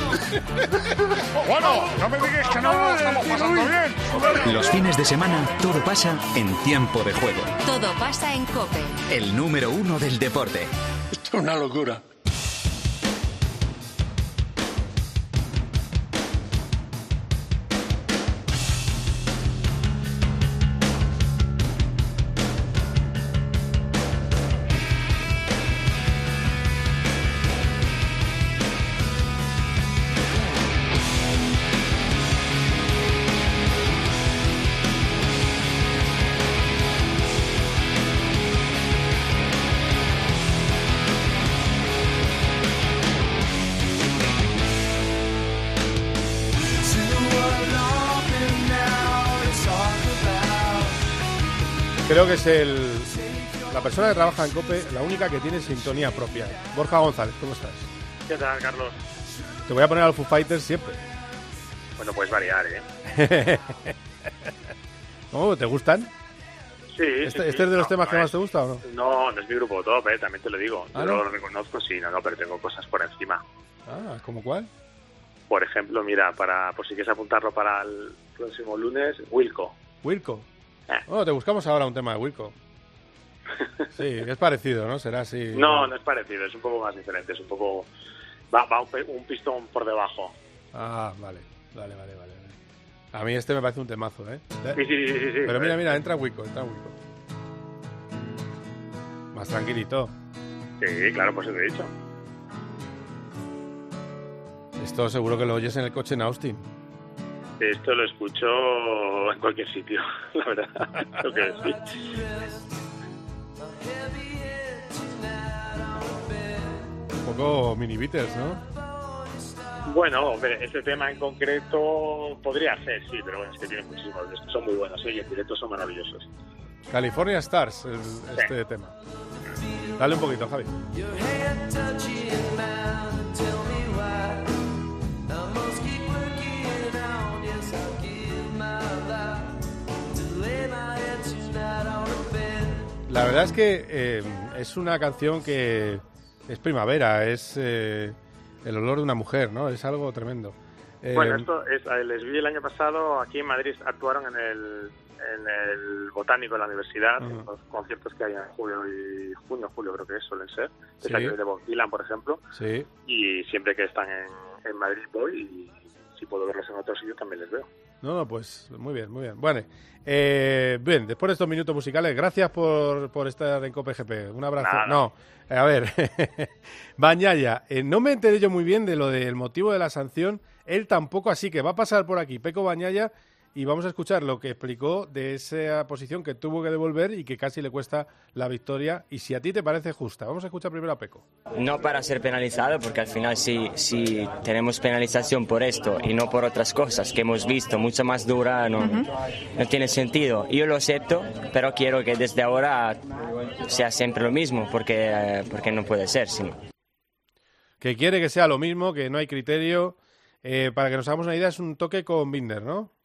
U: Bueno, no me digas que no lo estamos pasando bien.
N: Los fines de semana todo pasa en tiempo de juego.
S: Todo pasa en Cope.
N: El número uno del deporte.
U: Esto es una locura.
B: Creo que es el la persona que trabaja en COPE, la única que tiene sintonía propia. Borja González, ¿cómo estás?
V: ¿Qué tal, Carlos?
B: Te voy a poner al Foo Fighters siempre.
V: Bueno, puedes variar, ¿eh?
B: ¿Cómo? ¿Te gustan?
V: Sí.
B: ¿Este,
V: sí,
B: este es de los
V: no,
B: temas que más te gusta o no?
V: No, no es mi grupo top, ¿eh? También te lo digo.
B: ¿Ah,
V: Yo
B: no?
V: lo reconozco, sí, no, no, pero tengo cosas por encima.
B: Ah, ¿como cuál?
V: Por ejemplo, mira, para por si quieres apuntarlo para el próximo lunes, Wilco.
B: Wilco. Bueno, te buscamos ahora un tema de Wilco. Sí, es parecido, ¿no? Será así.
V: No, no es parecido, es un poco más diferente, es un poco... Va, va un, pistón por debajo.
B: Ah, vale, vale, vale, vale. A mí este me parece un temazo, ¿eh?
V: Sí, sí, sí, sí, sí.
B: Pero mira, mira, entra Wilco, entra Wilco. Más tranquilito.
V: Sí, claro, pues eso he dicho.
B: Esto seguro que lo oyes en el coche en Austin.
V: Esto lo escucho en cualquier sitio, la verdad. Creo que sí.
B: Un poco mini Beatles, ¿no?
V: Bueno, hombre, este tema en concreto podría ser, sí, pero bueno, es que tiene muchísimos. Son muy buenos, ¿eh? y en directo son maravillosos.
B: California Stars, este tema. Dale un poquito, Javi. La verdad es que eh, es una canción que es primavera, es eh, el olor de una mujer, ¿no? Es algo tremendo. Eh,
V: Bueno, esto es, eh, les vi el año pasado aquí en Madrid, actuaron en el, en el Botánico de la Universidad, en los conciertos que hay en julio y junio, julio creo que es, suelen ser,
B: Sí.
V: de Bob Dylan, por ejemplo,
B: Sí.
V: y siempre que están en, en Madrid voy y si puedo verlos en otro sitio también les veo.
B: No, no, pues muy bien, muy bien. Bueno, eh, bien, después de estos minutos musicales, gracias por, por estar en COPGP. Un abrazo.
V: Nada.
B: No, eh, a ver, Bañaya, eh, no me enteré yo muy bien de lo del motivo de la sanción. Él tampoco, así que va a pasar por aquí Peco Bañaya y vamos a escuchar lo que explicó de esa posición que tuvo que devolver y que casi le cuesta la victoria. Y si a ti te parece justa, vamos a escuchar primero a Peco.
M: No para ser penalizado, porque al final si, si tenemos penalización por esto y no por otras cosas que hemos visto mucho más dura, no, no tiene sentido. Yo lo acepto, pero quiero que desde ahora sea siempre lo mismo, porque, porque no puede ser. sino
B: Que quiere que sea lo mismo, que no hay criterio. Eh, para que nos hagamos una idea, es un toque con Binder, ¿no?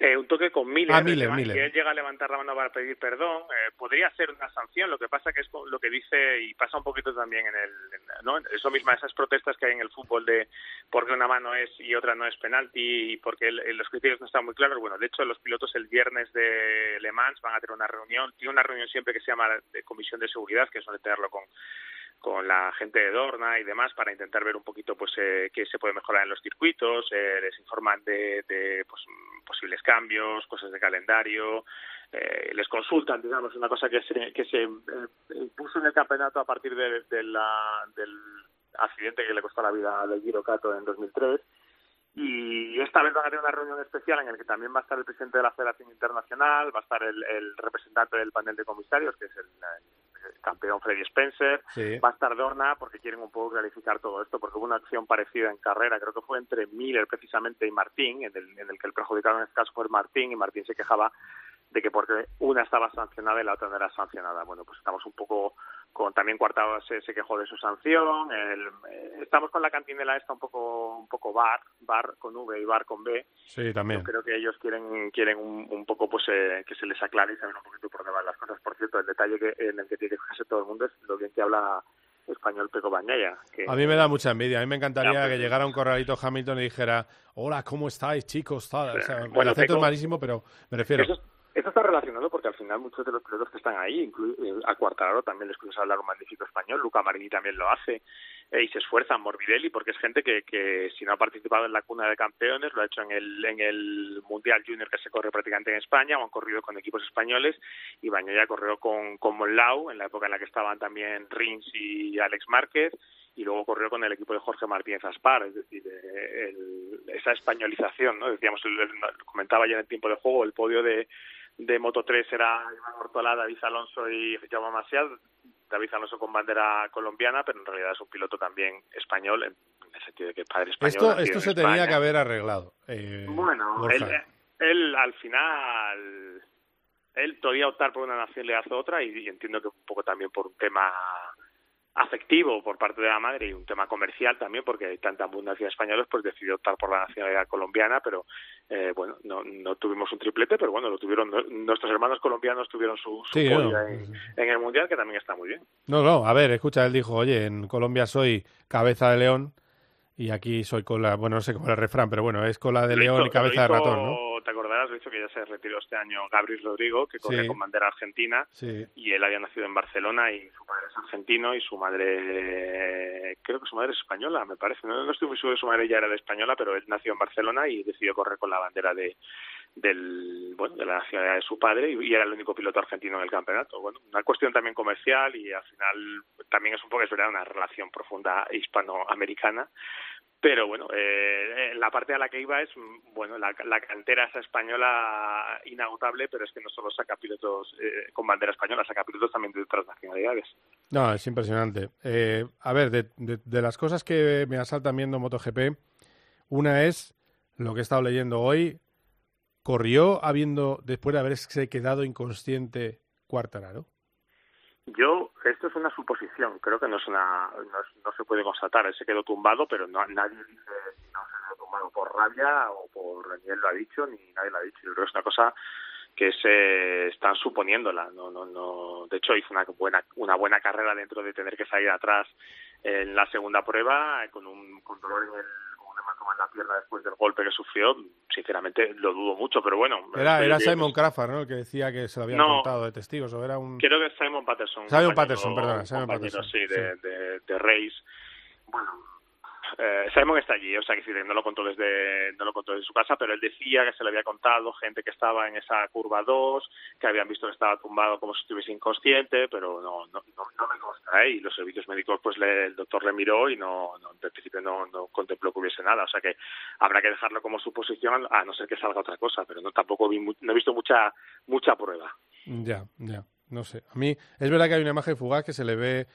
V: Eh, un toque con Miller,
B: Ah, Miller,
V: que
B: Miller.
V: él llega a levantar la mano para pedir perdón, eh, podría ser una sanción, lo que pasa que es lo que dice y pasa un poquito también en el, en- ¿no? Eso misma, esas protestas que hay en el fútbol de por qué una mano es y otra no es penalti y porque el- los criterios no están muy claros. Bueno, de hecho los pilotos el viernes de Le Mans van a tener una reunión, tiene una reunión siempre que se llama de comisión de seguridad, que suele tenerlo con con la gente de Dorna y demás para intentar ver un poquito pues eh, qué se puede mejorar en los circuitos, eh, les informan de, de, pues, posibles cambios, cosas de calendario, eh, les consultan, digamos, una cosa que se, que se eh, puso en el campeonato a partir de, la, del accidente que le costó la vida del Giro Cato en 2003 y esta vez van a tener una reunión especial en la que también va a estar el presidente de la Federación Internacional, va a estar el, el representante del panel de comisarios, que es el, el campeón Freddy Spencer,
B: Sí.
V: va a estar Dorna porque quieren un poco clarificar todo esto, porque hubo una acción parecida en carrera, creo que fue entre Miller precisamente y Martín, en el, en el que el perjudicado en este caso fue Martín, y Martín se quejaba de que porque una estaba sancionada y la otra no era sancionada. Bueno, pues estamos un poco con también Cuartado se, se quejó de su sanción. el- eh, estamos con la cantinela esta un poco un poco bar, bar con V y bar con B.
B: Sí, también.
V: Yo creo que ellos quieren quieren un, un poco pues eh, que se les aclare y saber un poquito por dónde van las cosas. Por cierto, el detalle que en el que tiene que fijarse todo el mundo es lo bien que habla español Peco Bañaya. Que,
B: A mí me da mucha envidia. A mí me encantaría
V: Ya, pues,
B: que llegara un corralito Hamilton y dijera, hola, ¿cómo estáis, chicos? Tal. O sea, el acento
V: Peco-
B: es malísimo, pero me refiero.
V: Eso, eso está relacionado porque al final muchos de los pilotos que están ahí, eh, a Cuartararo también les escuchas hablar un magnífico español, Luca Marini también lo hace, eh, y se esfuerzan, Morbidelli, porque es gente que, que si no ha participado en la cuna de campeones, lo ha hecho en el, en el Mundial Junior que se corre prácticamente en España, o han corrido con equipos españoles, y Bañaya corrió con, con Monlau, en la época en la que estaban también Rins y Alex Márquez, y luego corrió con el equipo de Jorge Martínez Aspar, es decir, eh, el- esa españolización, ¿no? Decíamos, el- el- comentaba ya en el tiempo de juego, el podio de, de Moto 3 era Iván Ortola, David Alonso y Jaume Maciel, David Alonso con bandera colombiana, pero en realidad es un piloto también español, en el sentido de que es padre español.
B: Esto, esto se tenía que haber arreglado. eh,
V: Bueno,
B: Borja.
V: él, él al final él todavía optar por una nacionalidad u otra y, y entiendo que un poco también por un tema afectivo por parte de la madre y un tema comercial también porque hay tanta abundancia de españoles pues decidió optar por la nacionalidad colombiana pero eh, bueno no, no tuvimos un triplete pero bueno lo tuvieron nuestros hermanos colombianos tuvieron su, su
B: Sí, no.
V: en, en el mundial que también está muy bien
B: No, no, a ver, escucha, él dijo, oye, en Colombia soy cabeza de león y aquí soy cola, bueno, no sé cómo es el refrán, pero bueno, es cola de león
V: hizo-
B: y cabeza de ratón, ¿no?
V: Te acordarás lo hizo que ya se retiró este año Gabriel Rodrigo que corre
B: Sí.
V: con bandera argentina
B: Sí.
V: y él había nacido en Barcelona y su padre es argentino y su madre creo que su madre es española me parece no, no estoy muy seguro de su madre ya era de española pero él nació en Barcelona y decidió correr con la bandera de del bueno de la nacionalidad de su padre y, y era el único piloto argentino en el campeonato bueno una cuestión también comercial y al final también es un poco es verdad una relación profunda hispanoamericana pero bueno, eh, la parte a la que iba es, mm, bueno, la, la cantera esa española inagotable, pero es que no solo saca pilotos eh, con bandera española, saca pilotos también de otras nacionalidades.
B: No, es impresionante. Eh, a ver, de, de- de las cosas que me asaltan viendo MotoGP, una es lo que he estado leyendo hoy. Corrió habiendo, después de haberse quedado inconsciente, Cuartararo.
V: Yo, esto es una suposición, creo que no es una, no, se puede constatar, él se quedó tumbado, pero no, nadie dice si no se quedó tumbado por rabia o por, ni él lo ha dicho, ni nadie lo ha dicho, yo creo que es una cosa que se están suponiéndola, no, no, no, de hecho hizo una buena, una buena carrera dentro de tener que salir atrás en la segunda prueba, con un, con dolor en el, con un hematoma en la pierna después del golpe que sufrió, sinceramente lo dudo mucho, pero bueno.
B: Era, era Simon Crawford, ¿no? El que decía que se lo habían
V: No.
B: contado de testigos, o era un...
V: Creo que es Simon Patterson.
B: Simon Patterson, perdona, Simon Patterson,
V: Sí, de, de, de Race. Bueno, eh, Simon está allí, o sea que no lo contó desde no lo contó desde su casa, pero él decía que se le había contado gente que estaba en esa curva 2, que habían visto que estaba tumbado como si estuviese inconsciente, pero no no, no, me consta, ¿eh? Y los servicios médicos, pues le- el doctor le miró y no, no en principio no, contempló que hubiese nada, o sea que habrá que dejarlo como suposición, a no ser que salga otra cosa, pero no tampoco vi, no he visto mucha mucha prueba.
B: Ya, ya, no sé. A mí es verdad que hay una imagen fugaz que se le ve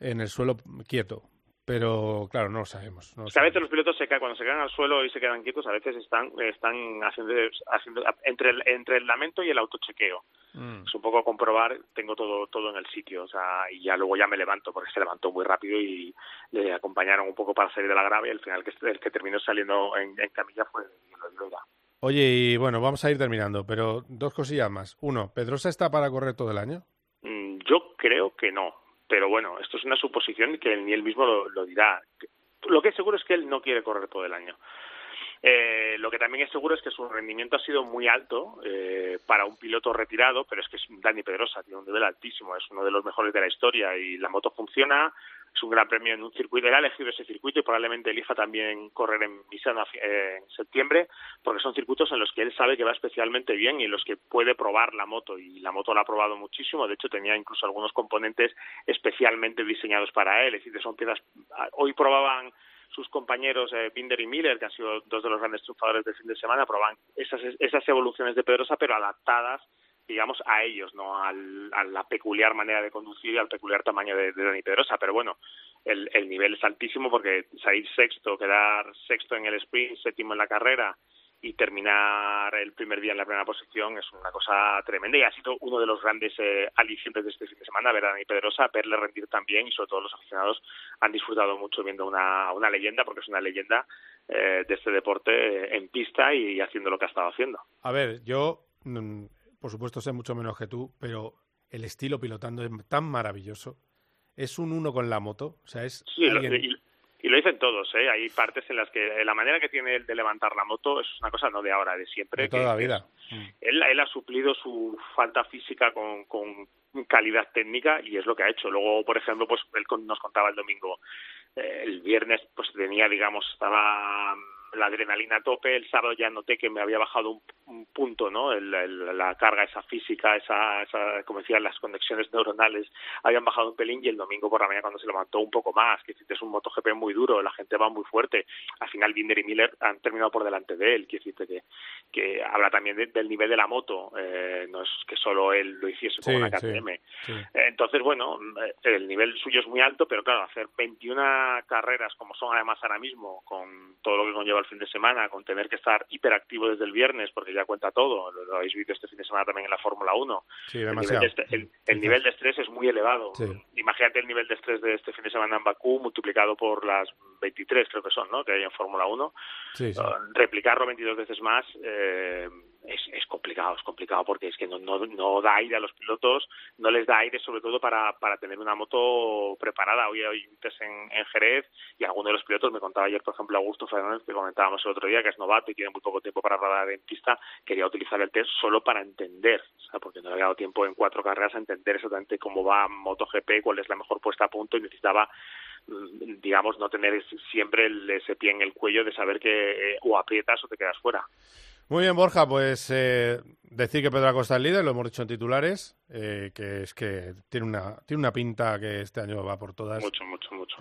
B: en el suelo quieto, pero claro, no lo sabemos. No lo
V: O sea, a veces los pilotos se caen, cuando se caen al suelo y se quedan quietos, a veces están, están haciendo, haciendo entre, el, entre el lamento y el autochequeo.
B: Mm.
V: Es un poco comprobar, tengo todo todo en el sitio, o sea, y ya luego ya me levanto, porque se levantó muy rápido y le acompañaron un poco para salir de la grave y al final el que, el que terminó saliendo en, en camilla fue Miguel Oliveira.
B: Oye, y bueno, vamos a ir terminando, pero dos cosillas más. Uno, ¿Pedrosa está para correr todo el año?
V: Mm, Yo creo que no, pero bueno, esto es una suposición que ni él mismo lo, lo dirá. Lo que es seguro es que él no quiere correr todo el año. Eh, lo que también es seguro es que su rendimiento ha sido muy alto eh, para un piloto retirado, pero es que es Dani Pedrosa, tiene un nivel altísimo, es uno de los mejores de la historia y la moto funciona, es un gran premio en un circuito, ha elegido ese circuito y probablemente elija también correr en Misano eh, en septiembre, porque son circuitos en los que él sabe que va especialmente bien y en los que puede probar la moto y la moto la ha probado muchísimo, de hecho tenía incluso algunos componentes especialmente diseñados para él, es decir, son piezas, hoy probaban sus compañeros eh, Binder y Miller, que han sido dos de los grandes triunfadores del fin de semana, proban esas, esas evoluciones de Pedrosa, pero adaptadas, digamos, a ellos, no al, a la peculiar manera de conducir y al peculiar tamaño de, Dani Pedrosa. Pero bueno, el, el nivel es altísimo porque salir sexto, quedar sexto en el sprint, séptimo en la carrera y terminar el primer día en la primera posición es una cosa tremenda y ha sido uno de los grandes eh, alicientes de este fin de semana ver a Dani Pedrosa, verle rendir también y sobre todo los aficionados han disfrutado mucho viendo una, una leyenda porque es una leyenda eh, de este deporte eh, en pista y haciendo lo que ha estado haciendo.
B: A ver, yo, mm, por supuesto, sé mucho menos que tú, pero el estilo pilotando es tan maravilloso. Es un uno con la moto, o sea, es
V: Sí, lo- y, y lo dicen todos, ¿eh? Hay partes en las que la manera que tiene él de levantar la moto es una cosa no de ahora, de siempre.
B: de
V: que-
B: toda la vida.
V: él, él ha suplido su falta física con, con calidad técnica y es lo que ha hecho. Luego, por ejemplo, pues él nos contaba el domingo, eh, el viernes pues tenía, digamos, estaba la adrenalina a tope, el sábado ya noté que me había bajado un, un punto, ¿no? El- el- la carga esa física, esa, esa, como decía, las conexiones neuronales habían bajado un pelín y el domingo por la mañana cuando se levantó un poco más, que es un MotoGP muy duro, la gente va muy fuerte. Al final Binder y Miller han terminado por delante de él, que decirte que que habla también del nivel de la moto, eh, no es que solo él lo hiciese con
B: Sí,
V: una KTM.
B: sí.
V: Entonces, bueno, eh, el nivel suyo es muy alto, pero claro, hacer 21 carreras como son además ahora mismo, con todo lo que conlleva el fin de semana, con tener que estar hiperactivo desde el viernes, porque ya cuenta todo, lo, lo habéis visto este fin de semana también en la Fórmula 1.
B: Sí,
V: el, nivel
B: demasiado.
V: de, el- el nivel de estrés es muy elevado.
B: Sí.
V: Imagínate el nivel de estrés de este fin de semana en Bakú multiplicado por las 23, creo que son, ¿no? Que hay en Fórmula 1
B: Sí, sí.
V: uh, replicarlo 22 veces más eh, es, es complicado, es complicado porque es que no, no, no da aire a los pilotos, no les da aire sobre todo para, para tener una moto preparada. Hoy hay en, en Jerez y alguno de los pilotos me contaba ayer, por ejemplo, Augusto Fernández, que comentábamos el otro día, que es novato y tiene muy poco tiempo para rodar en pista, quería utilizar el test solo para entender, o sea, porque no le había dado tiempo en cuatro carreras a entender exactamente cómo va MotoGP, cuál es la mejor puesta a punto y necesitaba mm, digamos, no tener siempre el- ese pie en el cuello de saber que eh, o aprietas o te quedas fuera.
B: Muy bien, Borja, pues eh, decir que Pedro Acosta es líder, lo hemos dicho en titulares, eh, que es que tiene una, tiene una pinta que este año va por todas.
V: Mucho, mucho, mucho.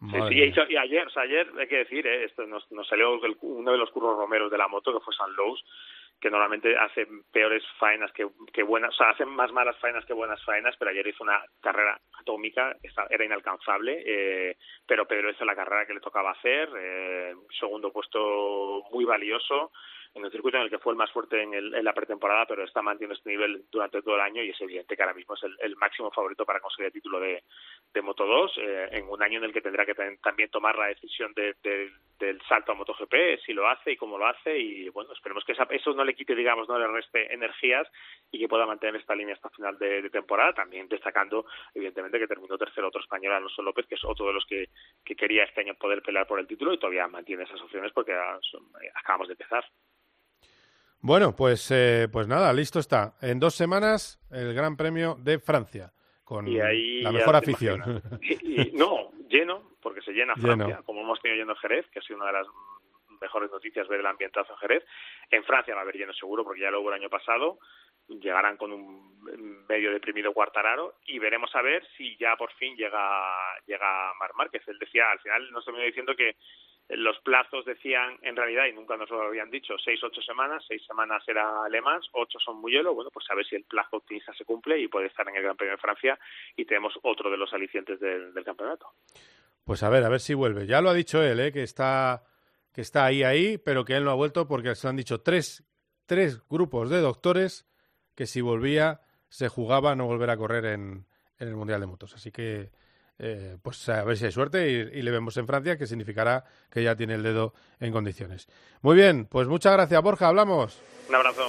V: Sí, y, hizo- y ayer, o sea, ayer hay que decir, eh, esto nos, nos salió el- uno de los curros romeros de la moto, que fue San Lowe's, que normalmente hace peores faenas que, que buenas, o sea, hacen más malas faenas que buenas faenas, pero ayer hizo una carrera atómica, era inalcanzable, eh, pero Pedro hizo la carrera que le tocaba hacer, eh, segundo puesto muy valioso, en un circuito en el que fue el más fuerte en, el- en la pretemporada, pero está manteniendo este nivel durante todo el año y es evidente que ahora mismo es el, el máximo favorito para conseguir el título de, de Moto 2, eh, en un año en el que tendrá que ten- también tomar la decisión de- de- del salto a MotoGP, si lo hace y cómo lo hace, y bueno, esperemos que esa- eso no le quite, digamos, no le reste energías y que pueda mantener esta línea hasta final de, de temporada, también destacando, evidentemente, que terminó tercero otro español, Alonso López, que es otro de los que, que quería este año poder pelear por el título y todavía mantiene esas opciones porque ah, eh, acabamos de empezar.
B: Bueno, pues, eh, pues nada, listo está. En dos semanas el Gran Premio de Francia, con
V: Y ahí
B: la mejor afición.
V: imaginas. Y, y- no, lleno, porque se llena
B: Lleno.
V: Francia, como hemos tenido lleno Jerez, que ha sido una de las mejores noticias ver el ambientazo en Jerez. En Francia va a haber lleno seguro, porque ya lo hubo el año pasado. Llegarán con un medio deprimido Cuartararo y veremos a ver si ya por fin llega llega Mar Márquez. Él decía, al final nos terminó diciendo que los plazos decían en realidad, y nunca nos lo habían dicho, seis, ocho semanas, seis semanas era alemán, ocho son muy hielo, bueno, pues a ver si el plazo optimista se cumple y puede estar en el Gran Premio de Francia y tenemos otro de los alicientes del, campeonato.
B: Pues a ver, a ver si vuelve. Ya lo ha dicho él, ¿eh? que está que está ahí ahí, pero que él no ha vuelto porque se han dicho tres, tres grupos de doctores que si volvía se jugaba a no volver a correr en, en el Mundial de Motos. Así que eh, pues a ver si hay suerte y, y le vemos en Francia, que significará que ya tiene el dedo en condiciones. Muy bien, pues muchas gracias Borja, hablamos.
V: Un abrazo.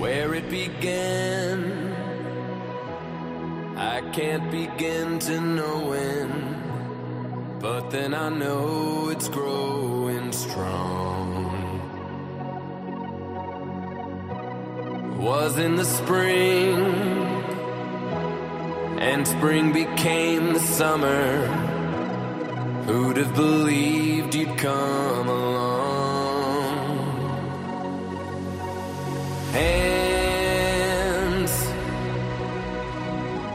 W: Where it began, I can't begin to know when, but then I know it's growing strong. Was in the spring, and spring became the summer. Who'd have believed you'd come along? Hands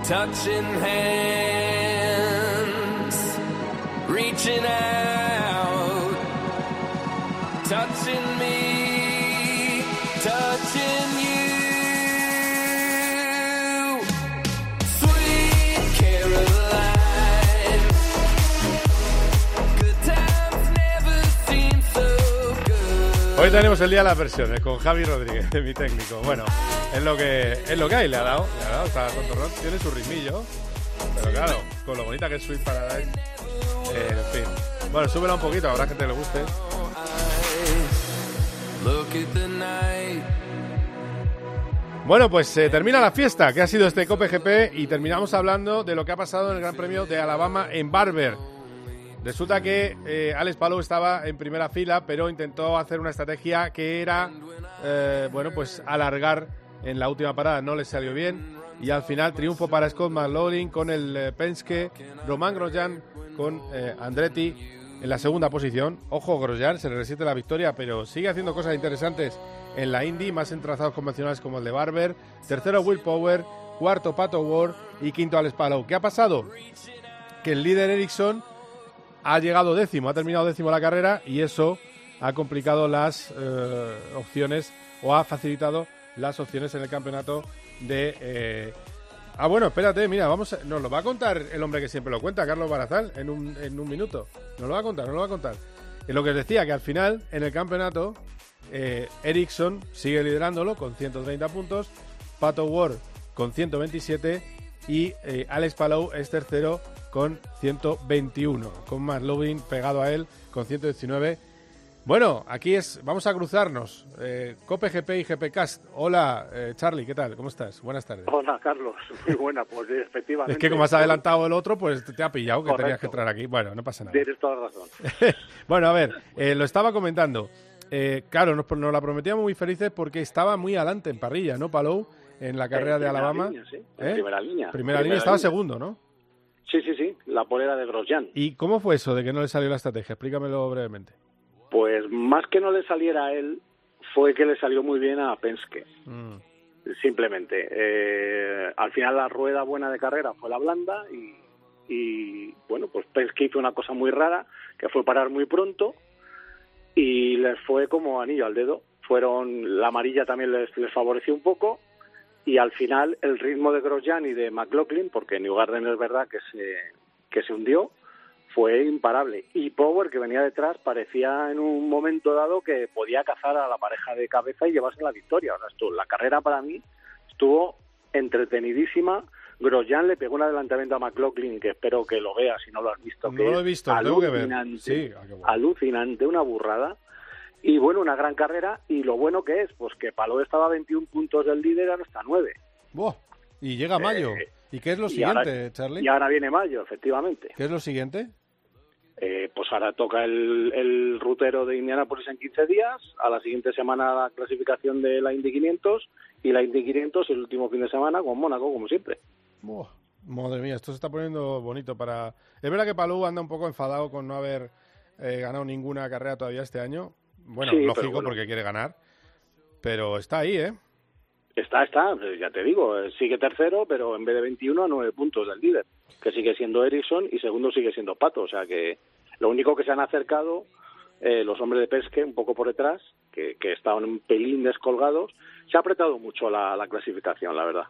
W: touching hands, reaching out, touching
B: Hoy tenemos el día de las versiones con Javi Rodríguez, mi técnico. Bueno, es lo que es lo que hay, le ha dado, le ha dado, está tontorrón, tiene su ritmillo, pero claro, con lo bonita que es Sweet Paradise, eh, en fin. Bueno, súbela un poquito, habrá gente que le guste. Bueno, pues se termina la fiesta, que ha sido este Cope GP, y terminamos hablando de lo que ha pasado en el Gran Premio de Alabama en Barber. Resulta que eh, Alex Palou estaba en primera fila, pero intentó hacer una estrategia que era, eh, bueno, pues alargar en la última parada. No le salió bien y al final triunfo para Scott McLaughlin con el eh, Penske, Roman Grosjean con eh, Andretti en la segunda posición. Ojo, Grosjean se le resiste la victoria, pero sigue haciendo cosas interesantes en la Indy, más en trazados convencionales como el de Barber. Tercero, Will Power. Cuarto, Pato Ward. Y quinto, Alex Palou. ¿Qué ha pasado? Que el líder Ericsson ha llegado décimo, ha terminado décimo la carrera y eso ha complicado las eh, opciones o ha facilitado las opciones en el campeonato de... eh, Ah, bueno, espérate, mira, vamos a- nos lo va a contar el hombre que siempre lo cuenta, Carlos Barazal, en un, en un minuto. Nos lo va a contar, nos lo va a contar. Y lo que os decía, que al final, en el campeonato, eh, Ericsson sigue liderándolo con 130 puntos, Pato Ward con 127 y eh, Alex Palou es tercero con 121, con McLovin pegado a él con 119. Bueno, aquí es, vamos a cruzarnos. Eh, Cope GP y GP Cast. Hola, eh, Charlie, ¿qué tal? ¿Cómo estás? Buenas tardes.
X: Hola, Carlos. Muy buena, pues efectivamente.
B: Es que como has adelantado el otro, pues te, ha pillado que
X: Correcto.
B: tenías que entrar aquí. Bueno, no pasa nada.
X: Tienes toda la razón.
B: bueno, a ver, eh, lo estaba comentando. Eh, claro, nos, nos la prometíamos muy felices porque estaba muy adelante en parrilla, ¿no, Palou? En la carrera
X: En
B: de
X: primera
B: Alabama.
X: línea, sí. En
B: ¿Eh?
X: primera línea.
B: Primera línea, estaba segundo, ¿no?
X: Sí, sí, sí. La polera de Grosjean.
B: ¿Y cómo fue eso de que no le salió la estrategia? Explícamelo brevemente.
X: Pues más que no le saliera a él, fue que le salió muy bien a Penske.
B: Mm.
X: Simplemente. Eh, al final la rueda buena de carrera fue la blanda y, y, bueno, pues Penske hizo una cosa muy rara, que fue parar muy pronto y les fue como anillo al dedo. Fueron, la amarilla también les, les favoreció un poco y al final el ritmo de Grosjean y de McLaughlin, porque Newgarden es verdad que se, que se hundió, fue imparable. Y Power, que venía detrás, parecía en un momento dado que podía cazar a la pareja de cabeza y llevarse la victoria. O sea, esto- la carrera para mí estuvo entretenidísima. Grosjean le pegó un adelantamiento a McLaughlin, que espero que lo veas si no lo has visto.
B: No
X: que
B: lo he visto, lo tengo que ver.
X: alucinante,
B: Sí, ah, bueno.
X: alucinante, una burrada. Y bueno, una gran carrera. Y lo bueno que es, pues que Palou estaba a 21 puntos del líder hasta 9.
B: Buah, Y llega mayo.
X: Eh,
B: ¿Y qué es lo
X: y
B: siguiente,
X: ahora-
B: Charlie?
X: Y ahora viene mayo, efectivamente.
B: ¿Qué es lo siguiente?
X: Eh, pues ahora toca el, el rutero de Indianapolis en 15 días, a la siguiente semana la clasificación de la Indy 500 y la Indy 500 el último fin de semana con Mónaco, como siempre.
B: Buah, madre mía, esto se está poniendo bonito para... Es verdad que Palou anda un poco enfadado con no haber eh, ganado ninguna carrera todavía este año. Bueno,
X: Sí,
B: lógico,
X: bueno.
B: porque quiere ganar. Pero está ahí, ¿eh?
X: Está, está, ya te digo, eh, sigue tercero, pero en vez de 21 a 9 puntos del líder, que sigue siendo Ericsson y segundo sigue siendo Pato, o sea que lo único que se han acercado eh, los hombres de pesque un poco por detrás, que, que estaban un pelín descolgados, se ha apretado mucho la, la clasificación, la verdad.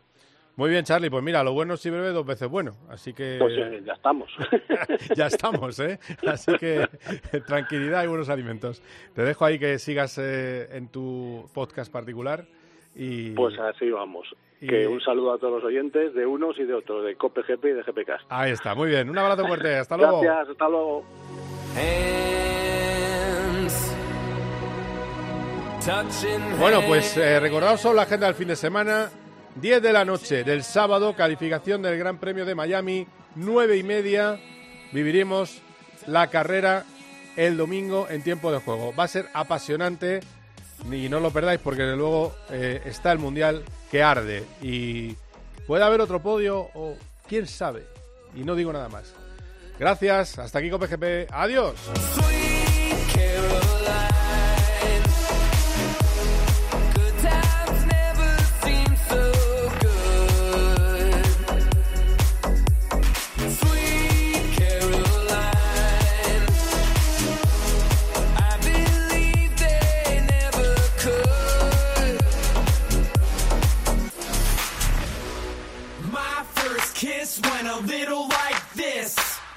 B: Muy bien, Charlie. Pues mira, lo bueno es si breve dos veces bueno. Así que
X: Pues eh, ya estamos.
B: ya estamos, ¿eh? Así que tranquilidad y buenos alimentos. Te dejo ahí que sigas eh, en tu podcast particular. Y...
X: Pues así vamos.
B: Y-
X: Que un saludo a todos los oyentes de unos y de otros, de COPE GP y de GPCast.
B: Ahí está, muy bien. Un abrazo fuerte. Hasta luego.
X: Gracias, hasta luego.
B: Bueno, pues eh, recordaos solo la agenda del fin de semana. 10 de la noche del sábado, calificación del Gran Premio de Miami, 9 y media. Viviremos la carrera el domingo en tiempo de juego. Va a ser apasionante y no lo perdáis porque luego eh, está el Mundial que arde y puede haber otro podio o quién sabe. Y no digo nada más. Gracias, hasta aquí COPGP. Adiós.